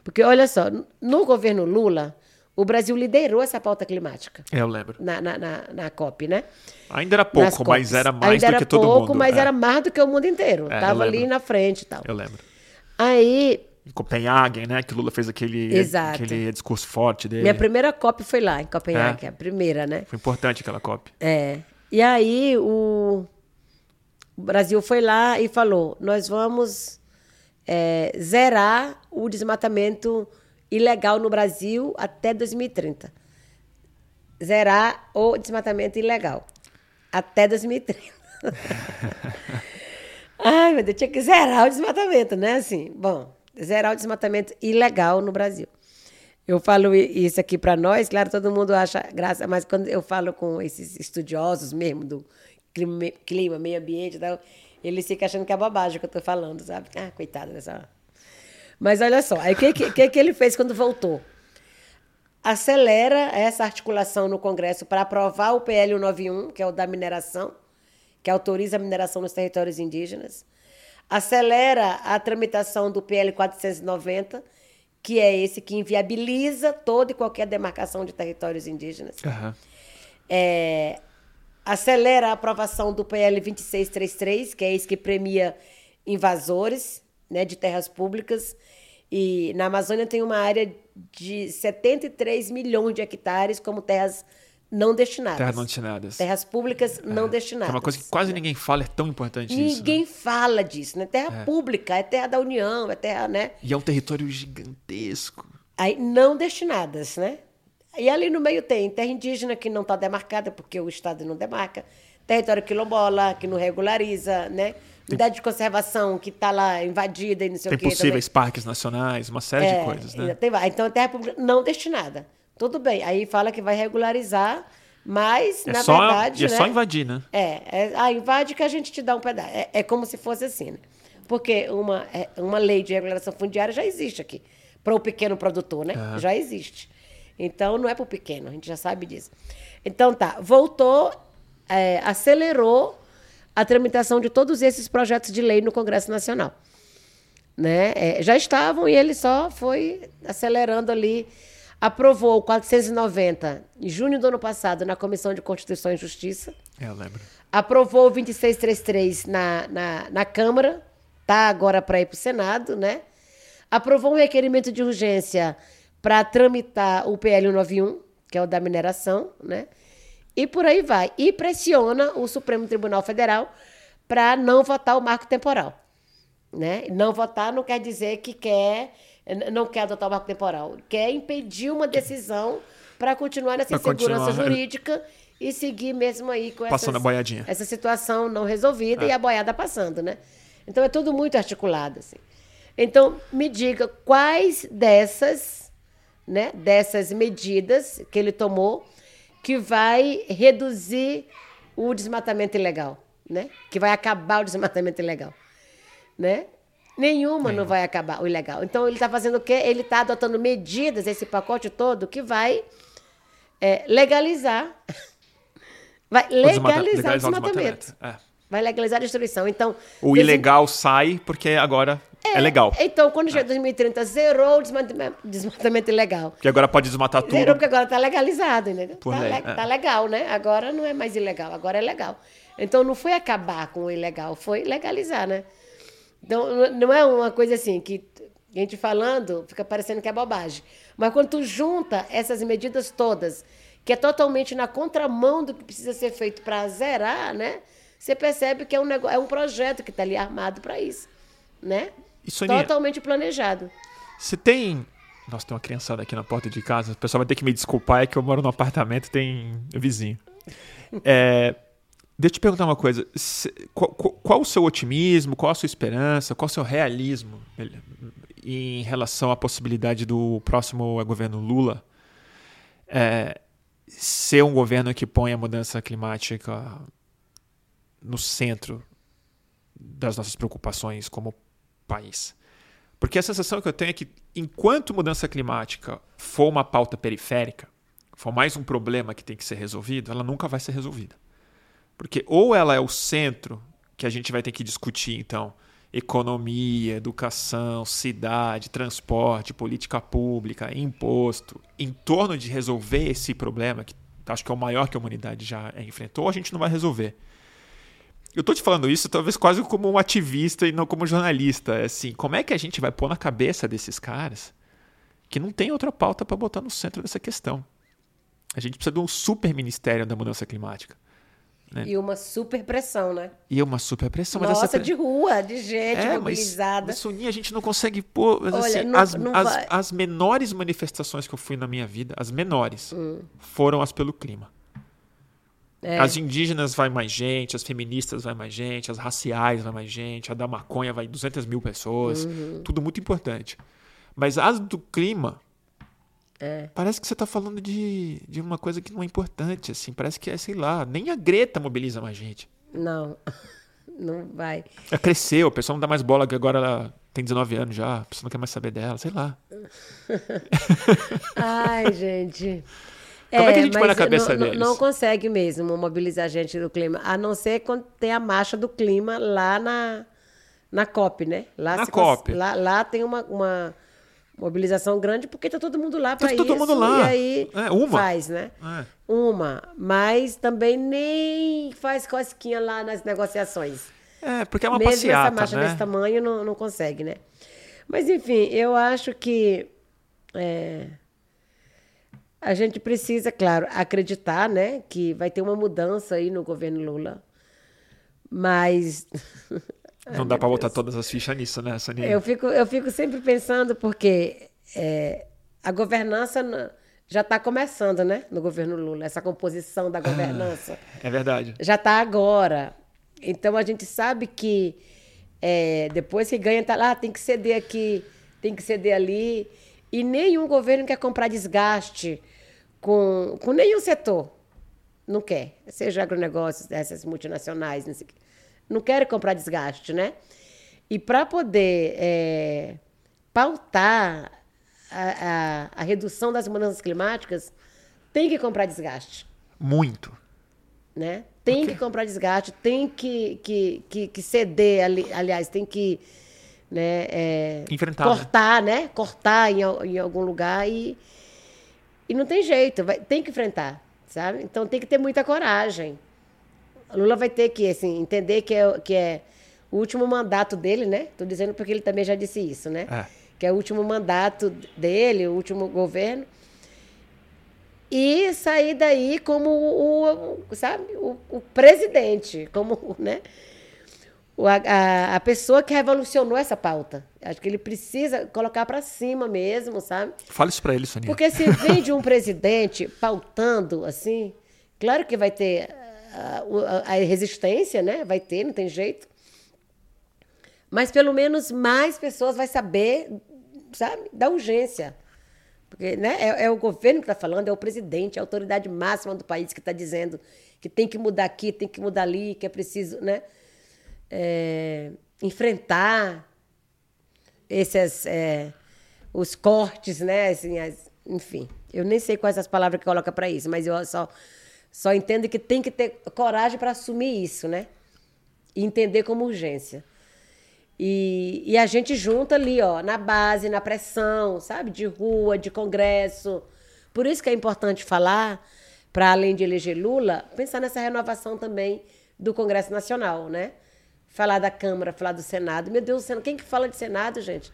Porque, olha só, no governo Lula, o Brasil liderou essa pauta climática É, eu lembro. na, na, na, na COP, né? Ainda era pouco, mas era mais Ainda do era que todo pouco, mundo. mas é. era mais do que o mundo inteiro. É, Tava ali na frente e tal. Eu lembro. Aí, Em Copenhague, né? Que Lula fez aquele, Exato. aquele discurso forte dele. minha primeira COP foi lá, em Copenhague, É? a primeira, né? Foi importante aquela COP. É. E aí o o Brasil foi lá e falou: nós vamos é, zerar o desmatamento ilegal no Brasil até 2030. Zerar o desmatamento ilegal até 2030. Ai, meu Deus, tinha que zerar o desmatamento, né? Assim, bom, zerar o desmatamento ilegal no Brasil. Eu falo isso aqui para nós, claro, todo mundo acha graça, mas quando eu falo com esses estudiosos mesmo do clima, clima meio ambiente e tal, eles ficam achando que é bobagem o que eu tô falando, sabe? Ah, coitada dessa. Mas olha só, aí o que, que, que ele fez quando voltou? Acelera essa articulação no Congresso para aprovar o PL 191, que é o da mineração, que autoriza a mineração nos territórios indígenas. Acelera a tramitação do PL 490, que é esse que inviabiliza toda e qualquer demarcação de territórios indígenas. Aham. É, acelera a aprovação do PL 2633, que é esse que premia invasores né, de terras públicas. E na Amazônia tem uma área de 73 milhões de hectares como terras não destinadas. Terras não destinadas. Terras públicas não Que destinadas. é uma coisa que quase ninguém fala, é tão importante isso. né? Ninguém fala disso, né? Terra pública, é terra da União, é terra, né? E é um território gigantesco. Aí, não destinadas, né? E ali no meio tem terra indígena que não está demarcada, porque o Estado não demarca, território quilombola, que não regulariza, né? Unidade de conservação que está lá invadida e não sei Tem o quê. possíveis parques nacionais, uma série de É, coisas, ainda né? tem então, terra pública não destinada. Tudo bem. Aí fala que vai regularizar, mas, É na só, verdade. e é né? só invadir, né? É, é ah, invade que a gente te dá um pedaço. É, é como se fosse assim, né? Porque uma, é, uma lei de regulação fundiária já existe aqui. Para o pequeno produtor, né? Já existe. Então, não é para o pequeno, a gente já sabe disso. Então, tá. Voltou, é, acelerou a tramitação de todos esses projetos de lei no Congresso Nacional. Né? É, já estavam e ele só foi acelerando ali. Aprovou o 490 em junho do ano passado na Comissão de Constituição e Justiça É, eu lembro. aprovou o 2633 na, na, na Câmara, tá agora para ir para o Senado, né? Aprovou um requerimento de urgência para tramitar o PL 191, que é o da mineração, né? E por aí vai. E pressiona o Supremo Tribunal Federal para não votar o marco temporal. Né? Não votar não quer dizer que quer, não quer adotar o marco temporal, quer impedir uma decisão para continuar nessa insegurança continuar. jurídica e seguir mesmo aí com essas- a boiadinha. essa situação não resolvida e a boiada passando, né? Então é tudo muito articulado, assim. Então, me diga quais dessas, né, dessas medidas que ele tomou que vai reduzir o desmatamento ilegal, né? Que vai acabar o desmatamento ilegal, né? Nenhuma não vai acabar o ilegal. Então ele está fazendo o quê? Ele está adotando medidas, esse pacote todo, que vai é, legalizar. Vai legalizar o desmatamento. É. Vai legalizar a destruição. Então, o ilegal sai porque agora é, é legal. Então, quando chega 2030, é. zerou o desmatamento, desmatamento ilegal. Porque agora pode desmatar tudo. Zerou porque agora está legalizado, entendeu? Por tá, lei, le é. tá legal, né? Agora não é mais ilegal, agora é legal. Então, não foi acabar com o ilegal, foi legalizar, né? Então, não é uma coisa assim que a gente falando fica parecendo que é bobagem. Mas quando tu junta essas medidas todas, que é totalmente na contramão do que precisa ser feito para zerar, né? Você percebe que é um, negócio, é um projeto que está ali armado para isso, né? E Soninha, totalmente planejado. Você tem. Nossa, tem uma criançada aqui na porta de casa. O pessoal vai ter que me desculpar, é que eu moro num apartamento tem vizinho. É, Deixa eu te perguntar uma coisa. Qual, qual, qual, o seu otimismo, qual a sua esperança, qual o seu realismo em relação à possibilidade do próximo governo Lula é, ser um governo que põe a mudança climática no centro das nossas preocupações como país? Porque a sensação que eu tenho é que, enquanto mudança climática for uma pauta periférica, for mais um problema que tem que ser resolvido, ela nunca vai ser resolvida. Porque ou ela é o centro, que a gente vai ter que discutir, então, economia, educação, cidade, transporte, política pública, imposto, em torno de resolver esse problema, que acho que é o maior que a humanidade já enfrentou, a gente não vai resolver. Eu estou te falando isso talvez quase como um ativista e não como jornalista. É assim, como é que a gente vai pôr na cabeça desses caras que não tem outra pauta para botar no centro dessa questão? A gente precisa de um super ministério da mudança climática. Né? E uma super pressão, né? E uma super pressão. Mas Nossa, essa... de rua, de gente é, mobilizada. Mas, mas a gente não consegue pôr. Olha, assim, não, as, não as, as, menores manifestações que eu fui na minha vida, as menores, hum. foram as pelo clima. É. As indígenas vai mais gente, as feministas vai mais gente, as raciais vai mais gente, a da maconha vai 200 mil pessoas. Uhum. Tudo muito importante. Mas as do clima, é. Parece que você está falando de, de uma coisa que não é importante, assim. Parece que é, sei lá, nem a Greta mobiliza mais gente. Não, não vai. Ela cresceu, o pessoal não dá mais bola, que agora ela tem 19 anos já, a pessoa não quer mais saber dela, sei lá. Ai, gente. Como é, é que a gente põe na cabeça não, deles? Não consegue mesmo mobilizar a gente do clima, a não ser quando tem a marcha do clima lá na, na COP, né? Lá na COP. Lá, lá tem uma, uma mobilização grande porque tá todo mundo lá para tá isso. todo mundo lá. E aí é, uma. faz, né? É. Uma. Mas também nem faz cosquinha lá nas negociações. É, porque é uma Mesmo passeata, essa marcha né? desse tamanho não, não consegue, né? Mas, enfim, eu acho que é, a gente precisa, claro, acreditar, né? Que vai ter uma mudança aí no governo Lula. Mas Não dá para botar todas as fichas nisso, né, Sonia? Eu fico, eu fico sempre pensando, porque é, a governança já está começando, né, no governo Lula, essa composição da governança. Ah, é verdade. Já está agora. Então a gente sabe que é, depois que ganha, tá lá, tem que ceder aqui, tem que ceder ali. E nenhum governo quer comprar desgaste com, com nenhum setor. Não quer. Seja agronegócios, essas multinacionais, não sei não querem comprar desgaste, né? E para poder é, pautar a, a, a, redução das mudanças climáticas, tem que comprar desgaste. Muito. Né? Tem que comprar desgaste, tem que, que, que, que ceder, ali, aliás, tem que né, é, Enfrentar, cortar, né? né? Cortar em, em algum lugar e, e não tem jeito, vai, tem que enfrentar, sabe? Então tem que ter muita coragem. Lula vai ter que assim, entender que é, que é o último mandato dele, né? Estou dizendo porque ele também já disse isso, né? É. Que é o último mandato dele, o último governo. E sair daí como o, o sabe, o, o, presidente, como, né? A, a pessoa que revolucionou essa pauta. Acho que ele precisa colocar para cima mesmo, sabe? Fala isso para ele, Sonia. Porque se vem de um presidente pautando assim, claro que vai ter a, a resistência, né? Vai ter, não tem jeito. Mas pelo menos mais pessoas vai saber, sabe, da urgência. Porque né, é, é o governo que está falando, é o presidente, é a autoridade máxima do país que está dizendo que tem que mudar aqui, tem que mudar ali, que é preciso né, é, enfrentar esses é, os cortes, né? Assim, as, enfim, eu nem sei quais as palavras que coloca para isso, mas eu só só entendo que tem que ter coragem para assumir isso, né? E entender como urgência. E, e a gente junta ali, ó, na base, na pressão, sabe? De rua, de congresso. Por isso que é importante falar, para além de eleger Lula, pensar nessa renovação também do Congresso Nacional, né? Falar da Câmara, falar do Senado. Meu Deus do céu, quem que fala de Senado, gente?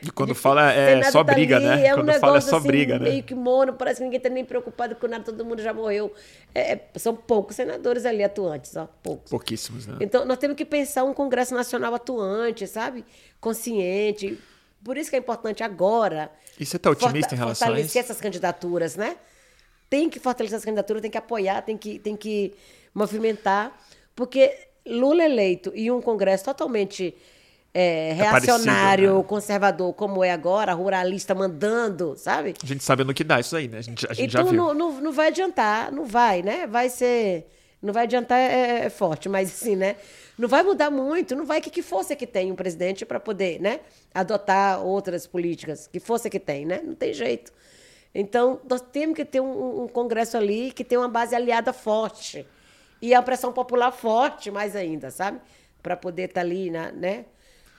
E quando fala é só tá briga, ali, né? É um quando negócio fala é só assim, briga, né? meio que mono, parece que ninguém está nem preocupado com nada, todo mundo já morreu. É, é, são poucos senadores ali atuantes, ó, poucos. Pouquíssimos, né? Então, nós temos que pensar um Congresso Nacional atuante, sabe? Consciente. Por isso que é importante agora. E você está otimista em relação a isso? Fortalecer essas candidaturas, né? Tem que fortalecer essas candidaturas, tem que apoiar, tem que, tem que movimentar. Porque Lula eleito e um Congresso totalmente é, reacionário, parecido, né? conservador, como é agora, ruralista mandando, sabe? A gente sabe no que dá isso aí, né? A gente, a gente já Então viu. não, não, não vai adiantar, não vai, né? Vai ser. Não vai adiantar, é, é forte, mas assim, né? Não vai mudar muito, não vai que, que força que tem um presidente para poder, né? Adotar outras políticas, que força que tem, né? Não tem jeito. Então, nós temos que ter um, um Congresso ali que tem uma base aliada forte. E a pressão popular forte mais ainda, sabe? Para poder estar ali, na, né?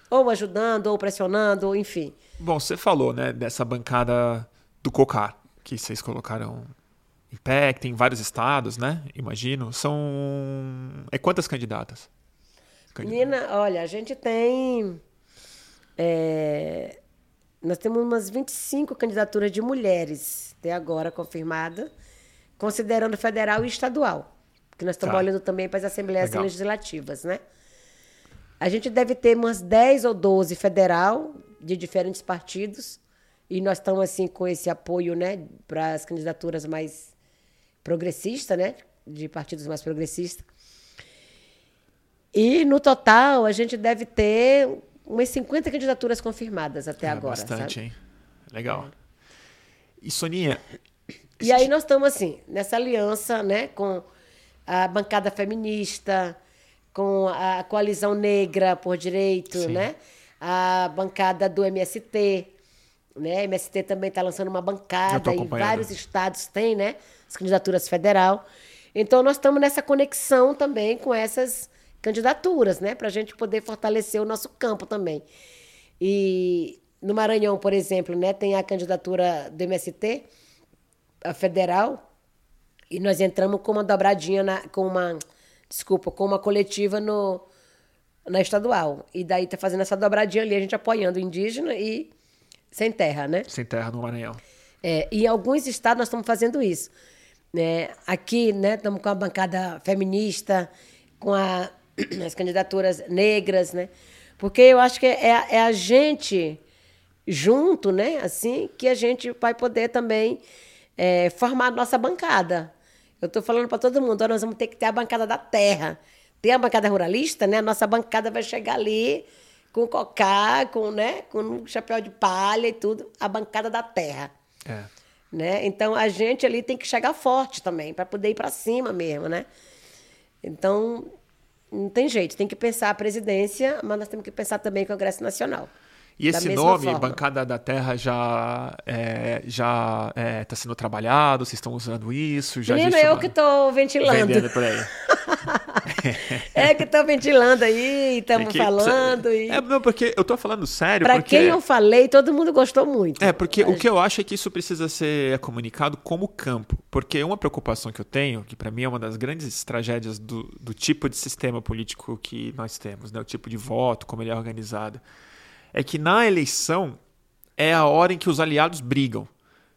Ou ajudando, ou pressionando, ou enfim. Bom, você falou, né, dessa bancada do COCAR, que vocês colocaram em pé, que tem em vários estados, né? Imagino. São. É quantas candidatas? Nina, olha, a gente tem. é, nós temos umas 25 candidaturas de mulheres até agora confirmada, considerando federal e estadual. Porque nós estamos Tá. olhando também para as assembleias Legal. legislativas, né? A gente deve ter umas 10 ou 12 federal, de diferentes partidos. E nós estamos, assim, com esse apoio, né, para as candidaturas mais progressistas, né? De partidos mais progressistas. E, no total, a gente deve ter umas 50 candidaturas confirmadas até É, agora, Bastante, sabe? hein? Legal. E Soninha, E aí nós estamos assim, nessa aliança, né, com a bancada feminista, com a coalizão negra por direito, Sim. né? A bancada do MST, né? MST também está lançando uma bancada em acompanhando. vários estados tem, né? As candidaturas federal. Então nós estamos nessa conexão também com essas candidaturas, né? Para a gente poder fortalecer o nosso campo também. E no Maranhão, por exemplo, né, tem a candidatura do MST, a federal, e nós entramos com uma dobradinha, na, com uma, desculpa, com uma coletiva no, na estadual. E daí tá fazendo essa dobradinha ali, a gente apoiando o indígena e sem terra, né? sem terra no Maranhão. É, e em alguns estados nós estamos fazendo isso. né? aqui, né, estamos com a bancada feminista, com a- as candidaturas negras, né? Porque eu acho que é, a- é a gente junto, né, assim, que a gente vai poder também é, formar a nossa bancada. Eu estou falando para todo mundo, nós vamos ter que ter a bancada da terra. Tem a bancada ruralista, né? A nossa bancada vai chegar ali com cocá, com, né, com um chapéu de palha e tudo, a bancada da terra É. né? Então a gente ali tem que chegar forte também para poder ir para cima mesmo, né? Então não tem jeito, tem que pensar a presidência, mas nós temos que pensar também o Congresso Nacional. E esse nome, forma. Bancada da Terra, já é, já está sendo trabalhado? Vocês estão usando isso? Já Menino, eu que estou ventilando. vendendo por aí. é que estou ventilando aí, estamos É que falando. E... É, não, porque eu tô falando sério, Para porque... quem eu falei, todo mundo gostou muito. É, porque o que eu acho é que isso precisa ser comunicado como campo. Porque uma preocupação que eu tenho, que para mim é uma das grandes tragédias do, do tipo de sistema político que nós temos, né? o tipo de voto, como ele é organizado, é que na eleição é a hora em que os aliados brigam.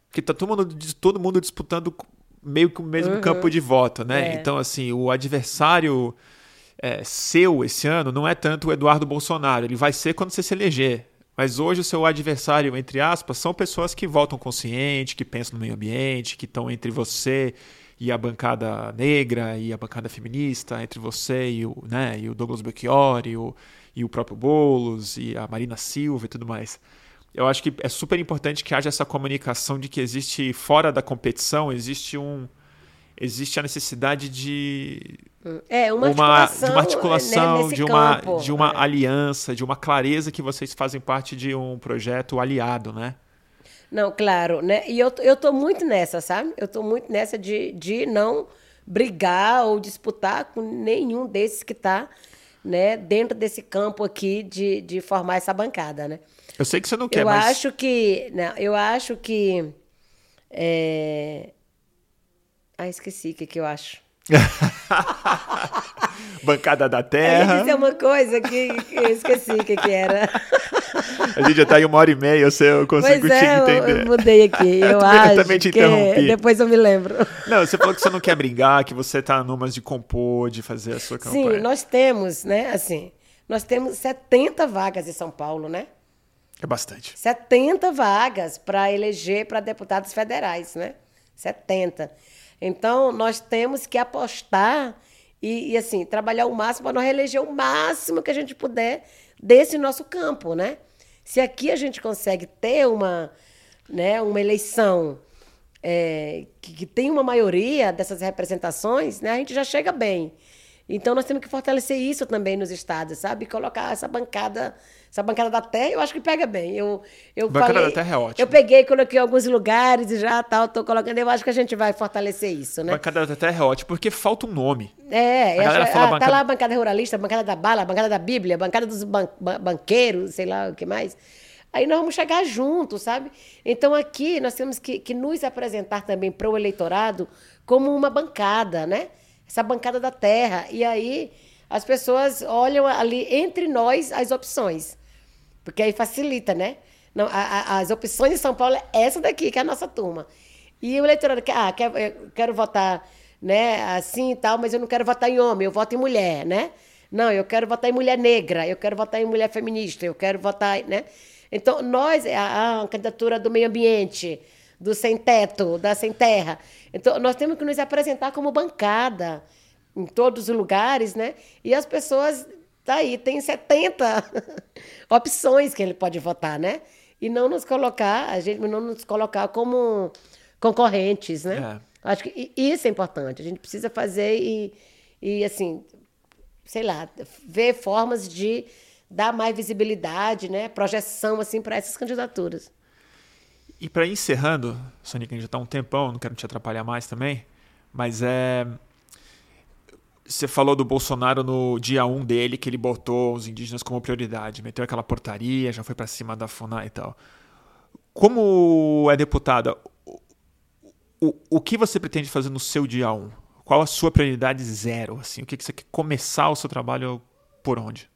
Porque tá todo mundo, todo mundo disputando meio que o mesmo campo de voto, né? É. Então, assim, o adversário é, seu esse ano não é tanto o Eduardo Bolsonaro. Ele vai ser quando você se eleger. Mas hoje o seu adversário, entre aspas, são pessoas que votam consciente, que pensam no meio ambiente, que estão entre você e a bancada negra e a bancada feminista, entre você e o, né, e o Douglas Belchior e o, e o próprio Boulos e a Marina Silva e tudo mais. Eu acho que é super importante que haja essa comunicação de que existe fora da competição, existe um existe a necessidade de é, uma, uma articulação, de uma, articulação, né, de uma, campo. de uma é. aliança, de uma clareza que vocês fazem parte de um projeto aliado, né? Não, claro, né? E eu, eu tô muito nessa, sabe? Eu tô muito nessa de, de não brigar ou disputar com nenhum desses que está né, dentro desse campo aqui de, de formar essa bancada, né? Eu sei que você não quer, eu mas... acho que, não, eu acho que, é... ah, esqueci o que, que eu acho. Bancada da Terra. disse uma coisa que, que eu esqueci o que, que era. A gente já tá em uma hora e meia, eu, sei, eu consigo Pois te é, entender. eu mudei aqui. Eu, também- eu acho também te que interrompi. depois eu me lembro. Não, você falou que você não quer brigar, que você tá numas de compor, de fazer a sua campanha. Sim, nós temos, né, assim, nós temos 70 vagas em São Paulo, né? É bastante. 70 vagas para eleger para deputados federais, né? 70. Então, nós temos que apostar e, e, assim, trabalhar o máximo para nós reeleger o máximo que a gente puder desse nosso campo, né? Se aqui a gente consegue ter uma, né, uma eleição é, que, que tem uma maioria dessas representações, né, a gente já chega bem. Então nós temos que fortalecer isso também nos estados, sabe? Colocar essa bancada, essa bancada da terra, eu acho que pega bem. Eu, eu Bancada falei, da terra é ótimo. Eu peguei, coloquei em alguns lugares e já tal, tô colocando. Eu acho que a gente vai fortalecer isso, né? Bancada da Terra é ótimo, porque falta um nome. É, A galera acho- fala ah, tá bancada- lá a bancada ruralista, a bancada da bala, a bancada da Bíblia, a bancada dos ban- banqueiros, sei lá o que mais. Aí nós vamos chegar juntos, sabe? Então aqui nós temos que, que nos apresentar também para o eleitorado como uma bancada, né? Essa bancada da terra. E aí as pessoas olham ali entre nós as opções. Porque aí facilita, né? Não, a- a- as opções de São Paulo é essa daqui, que é a nossa turma. E o eleitorado quer, ah, quer, eu quero votar né, assim e tal, mas eu não quero votar em homem, eu voto em mulher, né? Não, eu quero votar em mulher negra, eu quero votar em mulher feminista, eu quero votar, né? Então, nós, a, a candidatura do meio ambiente, do sem teto, da sem terra. Então, nós temos que nos apresentar como bancada em todos os lugares, né? E as pessoas, tá aí, tem 70 opções que ele pode votar, né? E não nos colocar, a gente não nos colocar como concorrentes, né? Acho que isso é importante. A gente precisa fazer e, e assim, sei lá, ver formas de dar mais visibilidade, né? Projeção assim para essas candidaturas. E para encerrando, Sônica, a gente já tá um tempão, não quero te atrapalhar mais também, mas é. Você falou do Bolsonaro no dia 1 dele, que ele botou os indígenas como prioridade, meteu aquela portaria, já foi para cima da FUNAI e tal. Como é deputada, o, o, que você pretende fazer no seu dia 1? Qual a sua prioridade zero? Assim, o que, que você quer começar o seu trabalho por onde?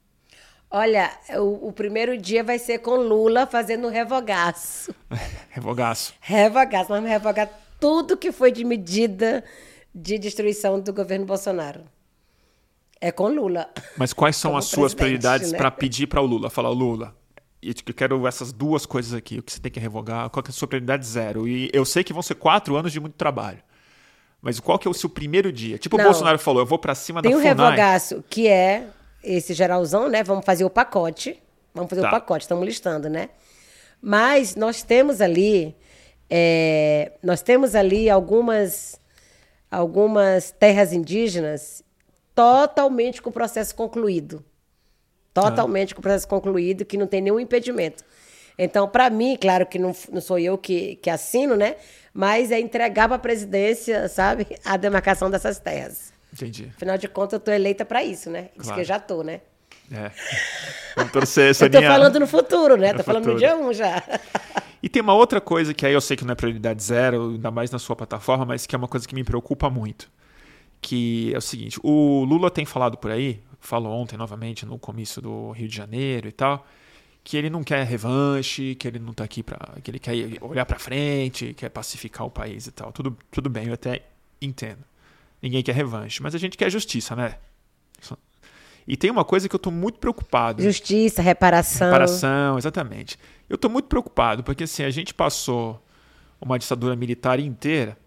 Olha, o, o primeiro dia vai ser com Lula fazendo revogaço. Revogaço. Revogaço. Nós vamos revogar tudo que foi de medida de destruição do governo Bolsonaro. É com Lula. Mas quais são Como as suas prioridades né? para pedir para o Lula? Falar, Lula, eu quero essas duas coisas aqui, o que você tem que revogar, qual que é a sua prioridade zero? E eu sei que vão ser quatro anos de muito trabalho. Mas qual que é o seu primeiro dia? Tipo Não. o Bolsonaro falou, eu vou para cima Tem da um FUNAI. revogaço que é esse geralzão, né? Vamos fazer o pacote. Vamos fazer Tá. o pacote, estamos listando, né? Mas nós temos ali, é, nós temos ali algumas, algumas terras indígenas totalmente com o processo concluído. Totalmente com o processo concluído, que não tem nenhum impedimento. Então, para mim, claro que não, não sou eu que, que assino, né? Mas é entregar para a presidência, sabe, a demarcação dessas terras. Entendi. Afinal de contas, eu tô eleita para isso, né? Isso Claro. que eu já tô, né? É. Vamos torcer, Eu Soninha. tô falando no futuro, né? No tô falando no futuro. dia 1 já. E tem uma outra coisa que aí eu sei que não é prioridade zero, ainda mais na sua plataforma, mas que é uma coisa que me preocupa muito. Que é o seguinte, o Lula tem falado por aí, falou ontem novamente no comício do Rio de Janeiro e tal, que ele não quer revanche, que ele não tá aqui para, que ele quer olhar para frente, quer pacificar o país e tal. Tudo, tudo bem, eu até entendo. Ninguém quer revanche, mas a gente quer justiça, né? E tem uma coisa que eu tô muito preocupado. Justiça, reparação. Reparação, exatamente. Eu estou muito preocupado, porque assim, a gente passou uma ditadura militar inteira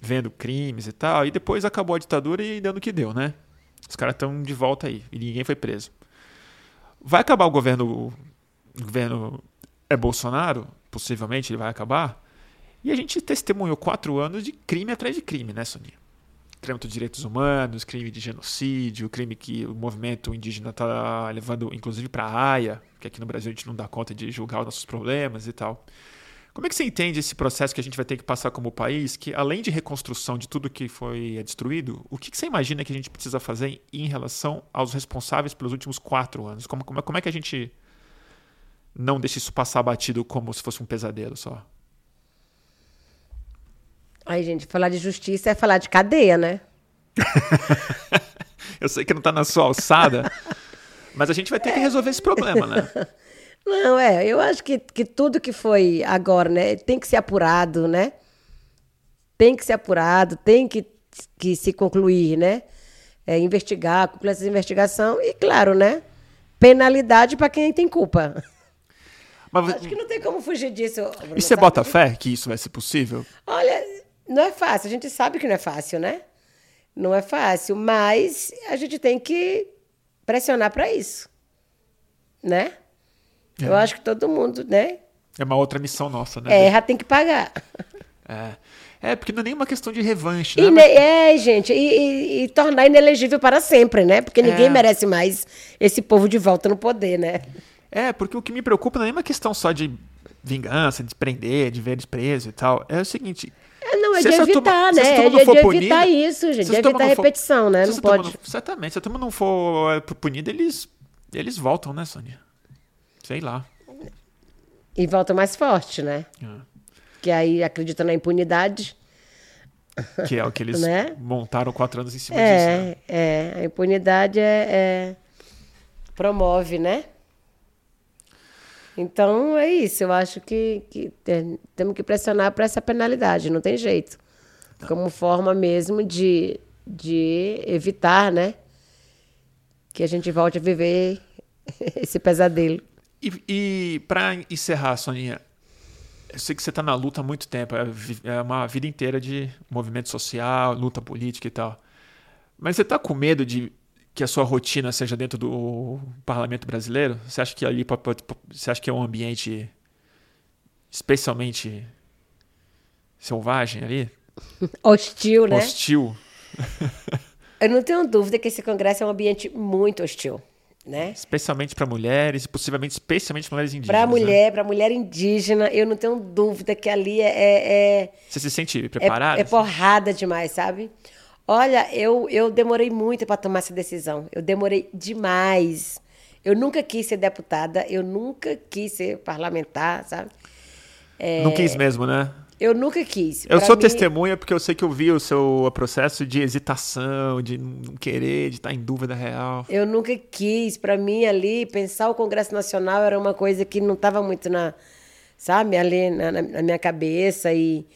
vendo crimes e tal, e depois acabou a ditadura e dando o que deu, né? Os caras estão de volta aí e ninguém foi preso. Vai acabar o governo. O governo é Bolsonaro, possivelmente ele vai acabar. E a gente testemunhou quatro anos de crime atrás de crime, né, Soninha? Crime de direitos humanos, crime de genocídio, crime que o movimento indígena está levando, inclusive, para a AIA, que aqui no Brasil a gente não dá conta de julgar os nossos problemas e tal. Como é que você entende esse processo que a gente vai ter que passar como país, que além de reconstrução de tudo que foi destruído, o que, você imagina que a gente precisa fazer em relação aos responsáveis pelos últimos quatro anos? Como, como, como é que a gente não deixa isso passar batido como se fosse um pesadelo só? Aí, gente, falar de justiça é falar de cadeia, né? Eu sei que não está na sua alçada, mas a gente vai ter que resolver esse problema, né? Não, é, eu acho que, que tudo que foi agora, né, tem que ser apurado, né? Tem que ser apurado, tem que, que se concluir, né? É, investigar, concluir essa investigação e, claro, né? Penalidade para quem tem culpa. Mas, acho que não tem como fugir disso. Bruno, e você sabe? bota fé que isso vai ser possível? Olha, não é fácil, a gente sabe que não é fácil, né? Não é fácil, mas a gente tem que pressionar para isso, né? É. Eu acho que todo mundo, né? É uma outra missão nossa, né? É, já tem que pagar. É. É, porque não é nenhuma questão de revanche, né? Mas... É, gente, e, e, e, tornar inelegível para sempre, né? Porque ninguém é. merece mais esse povo de volta no poder, né? É, porque o que me preocupa não é uma questão só de vingança, de prender, de ver desprezo e tal. É o seguinte. É, não, é de evitar, turma, né? É de, de evitar isso, gente. De evitar repetição, for, né? Não pode. Não, certamente. Se a turma não for é, punida, eles, eles voltam, né, Sônia? Sei lá. E volta mais forte, né? É. Que aí acredita na impunidade. Que é o que eles né? montaram quatro anos em cima é, disso. Né? É, a impunidade é, é, promove, né? Então é isso. Eu acho que, que temos que pressionar para essa penalidade, não tem jeito. Não. Como forma mesmo de, de evitar, né? Que a gente volte a viver esse pesadelo. E, e para encerrar, Soninha, eu sei que você está na luta há muito tempo, é, é uma vida inteira de movimento social, luta política e tal. Mas você está com medo de que a sua rotina seja dentro do parlamento brasileiro? Você acha que ali você acha que é um ambiente especialmente selvagem ali? Hostil, né? Hostil. eu não tenho dúvida que esse congresso é um ambiente muito hostil né? Especialmente para mulheres, possivelmente especialmente para mulheres indígenas. Para né? mulher, né? para mulher indígena, eu não tenho dúvida que ali é. é, é Você se sente preparada? É, é porrada demais, sabe? Olha, eu, eu demorei muito para tomar essa decisão. Eu demorei demais. Eu nunca quis ser deputada, eu nunca quis ser parlamentar, sabe? É... Não quis mesmo, né? Eu nunca quis. Eu pra sou mim... testemunha porque eu sei que eu vi o seu processo de hesitação, de não querer, de estar em dúvida real. Eu nunca quis. Para mim, ali, pensar o Congresso Nacional era uma coisa que não estava muito na, sabe, ali na, na minha cabeça. E,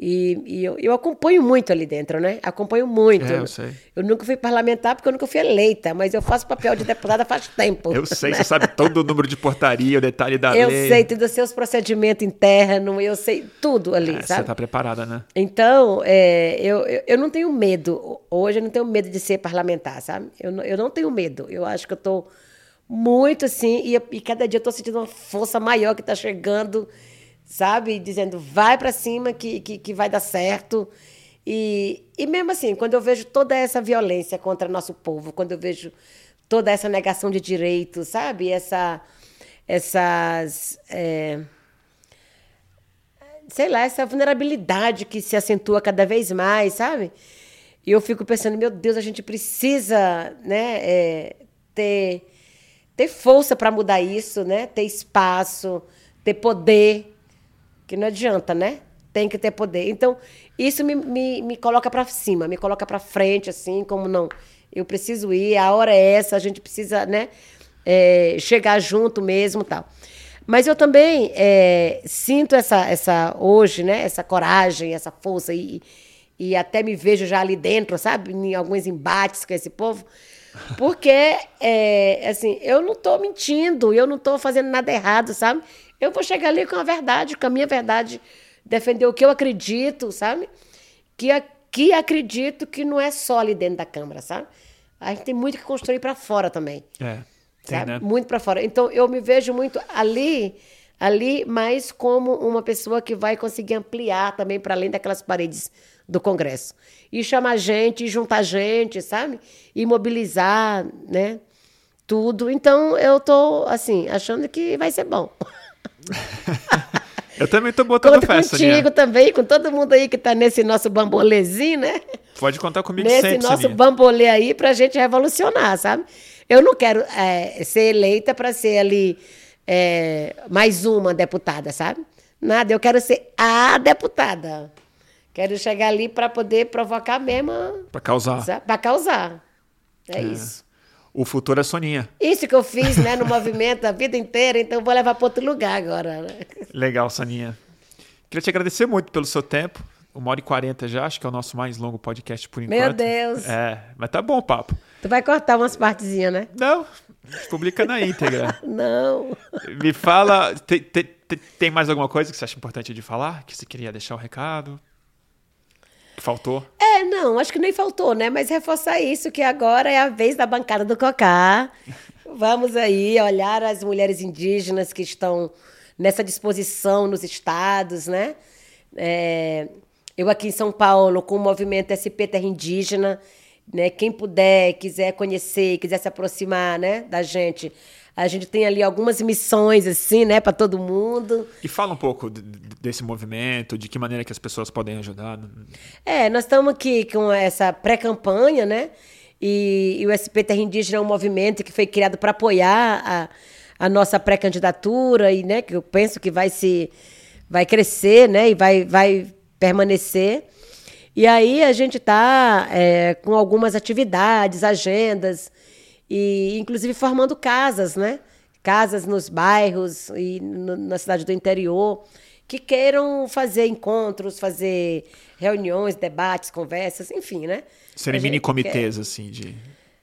e, e eu, eu, acompanho muito ali dentro, né? Acompanho muito. É, eu sei. Eu nunca fui parlamentar porque eu nunca fui eleita, mas eu faço papel de deputada faz tempo. Eu sei, né? você sabe todo o número de portaria, o detalhe da eu lei. Eu sei todos os seus procedimentos internos, eu sei tudo ali, é, sabe? Você está preparada, né? Então, é, eu, eu, eu, não tenho medo. Hoje eu não tenho medo de ser parlamentar, sabe? Eu, eu não tenho medo. Eu acho que eu estou muito assim, e, e cada dia eu estou sentindo uma força maior que está chegando sabe? Dizendo, vai para cima que, que, que vai dar certo. E, e mesmo assim, quando eu vejo toda essa violência contra nosso povo, quando eu vejo toda essa negação de direitos, sabe? Essa, essas. É, sei lá, essa vulnerabilidade que se acentua cada vez mais, sabe? E eu fico pensando, meu Deus, a gente precisa né, é, ter, ter força para mudar isso, né? ter espaço, ter poder que não adianta, né? Tem que ter poder. Então, isso me, me, me coloca para cima, me coloca para frente, assim, como não. Eu preciso ir, a hora é essa, a gente precisa, né? É, chegar junto mesmo tal. Mas eu também é, sinto essa, essa, hoje, né? Essa coragem, essa força e, e até me vejo já ali dentro, sabe? Em alguns embates com esse povo. Porque, é, assim, eu não estou mentindo, eu não estou fazendo nada errado, sabe? Eu vou chegar ali com a verdade, com a minha verdade, defender o que eu acredito, sabe? que, que acredito que não é só ali dentro da Câmara, sabe? A gente tem muito que construir para fora também. É, tem, sabe? né? Muito para fora. Então eu me vejo muito ali, ali, mais como uma pessoa que vai conseguir ampliar também para além daquelas paredes do Congresso. E chamar gente, e juntar gente, sabe? E mobilizar, né? Tudo. Então eu tô assim, achando que vai ser bom. Eu também tô botando Conto fé, contigo Soninha. também, com todo mundo aí que tá nesse nosso bambolezinho, né? Pode contar comigo nesse sempre, nosso Soninha. bambolê aí pra gente revolucionar, sabe? Eu não quero é, ser eleita para ser ali é, mais uma deputada, sabe? Nada, eu quero ser a deputada. Quero chegar ali para poder provocar mesmo, Pra causar. para causar. É, isso. O futuro é Soninha. Isso que eu fiz, né, no movimento a vida inteira, então eu vou levar para outro lugar agora. né? Legal, Soninha. Queria te agradecer muito pelo seu tempo. Uma hora e quarenta já, acho que é o nosso mais longo podcast por enquanto. Meu Deus. É, mas tá bom o papo. Tu vai cortar umas partezinhas, né? Não, publica na íntegra. Não. Me fala, tem, tem, tem- tem mais alguma coisa que você acha importante de falar? Que você queria deixar o recado? Que faltou? É, não, acho que nem faltou, né? Mas reforçar isso, que agora é a vez da bancada do Cocá. Vamos aí olhar as mulheres indígenas que estão nessa disposição nos estados, né? É, eu aqui em São Paulo, com o movimento SP Terra Indígena, né? Quem puder, quiser conhecer, quiser se aproximar, né, da gente, a gente tem ali algumas missões assim, né, para todo mundo. E fala um pouco de- de- desse movimento, de que maneira que as pessoas podem ajudar. É, nós estamos aqui com essa pré-campanha, né? E, e o SP Terra Indígena é um movimento que foi criado para apoiar a, a nossa pré-candidatura e, né, que eu penso que vai se vai crescer, né, e vai, vai permanecer. E aí a gente está com algumas atividades, agendas e inclusive formando casas, né? Casas nos bairros e no- na cidade do interior que queiram fazer encontros, fazer reuniões, debates, conversas, enfim, né? Serem mini comitês, assim, de,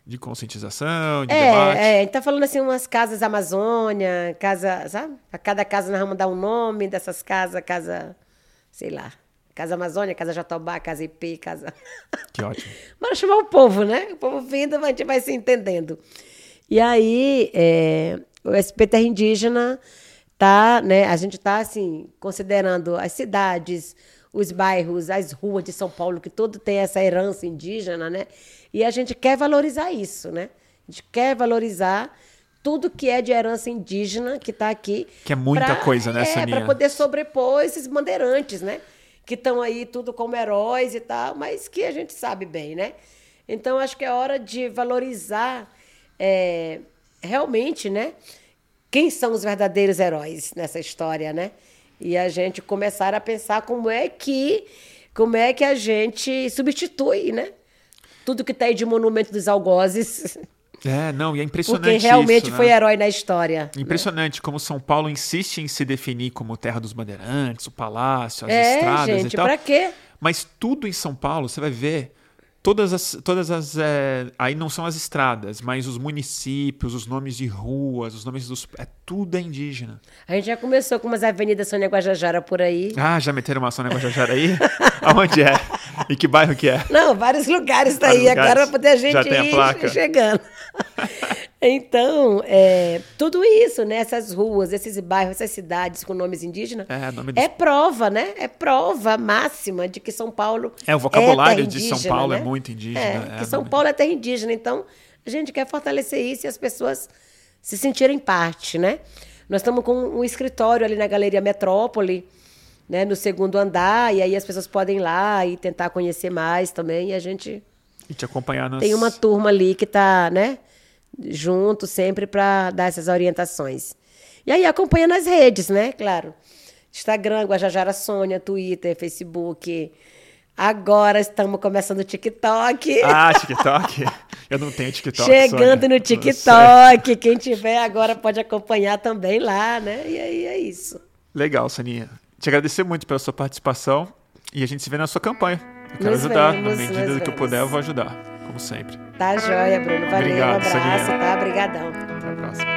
de conscientização, de quer- debate. É, é, a gente tá falando assim, umas casas Amazônia, casa, sabe? A cada casa nós vamos dar um nome dessas casas, casa, sei lá, Casa Amazônia, Casa Jatobá, Casa IP, Casa... Que ótimo. Bora chamar o povo, né? O povo vindo, a gente vai se entendendo. E aí, é, o SP Terra Indígena tá, né? A gente está assim considerando as cidades, os bairros, as ruas de São Paulo que todo tem essa herança indígena, né? E a gente quer valorizar isso, né? A gente quer valorizar tudo que é de herança indígena que está aqui. Que é muita coisa, né, É, para poder sobrepor esses bandeirantes, né? Que estão aí tudo como heróis e tal, mas que a gente sabe bem, né? Então, acho que é hora de valorizar é, realmente, né? Quem são os verdadeiros heróis nessa história, né? E a gente começar a pensar como é que como é que a gente substitui, né? Tudo que está aí de monumento dos algozes, É, não, e é impressionante porque realmente isso, né? foi herói na história. Impressionante como São Paulo insiste em se definir como terra dos bandeirantes, o palácio, as É, estradas gente, e tal. pra quê? Mas tudo em São Paulo, você vai ver, todas as. Todas as é, aí não são as estradas, mas os municípios, os nomes de ruas, os nomes dos. É tudo é indígena. A gente já começou com umas avenidas Sônia Guajajara por aí. Ah, já meteram uma Sônia Guajajara aí? Aonde é? E que bairro que é? Não, vários lugares tá Vários aí agora para poder a gente Já tem a placa. chegando. então, é, tudo isso, né? Essas ruas, esses bairros, essas cidades com nomes indígenas, É, nome dos- é prova, né? É prova máxima de que São Paulo É, o vocabulário terra de São indígena, Paulo é né? muito indígena, É, é, que São nome- Paulo é terra indígena. Então, a gente quer fortalecer isso e as pessoas se sentirem parte, né? Nós estamos com um escritório ali na Galeria Metrópole, né, no segundo andar, e aí as pessoas podem ir lá e tentar conhecer mais também, e a gente E te acompanhar nas. tem uma turma ali que está, né, junto sempre para dar essas orientações. E aí acompanha nas redes, né, claro. Instagram, Guajajara Sônia, Twitter, Facebook. Agora estamos começando o TikTok. Ah, TikTok? Eu não tenho TikTok. Chegando Sônia. no. TikTok. Quem tiver agora pode acompanhar também lá, né? E aí é isso. Legal, Saninha. Te agradecer muito pela sua participação e a gente se vê na sua campanha. Eu quero Nos ajudar. vemos, na medida do que eu puder, eu vou ajudar como sempre. Tá joia, Bruno. Valeu, Obrigado, um abraço, tá? Obrigadão. Até a próxima.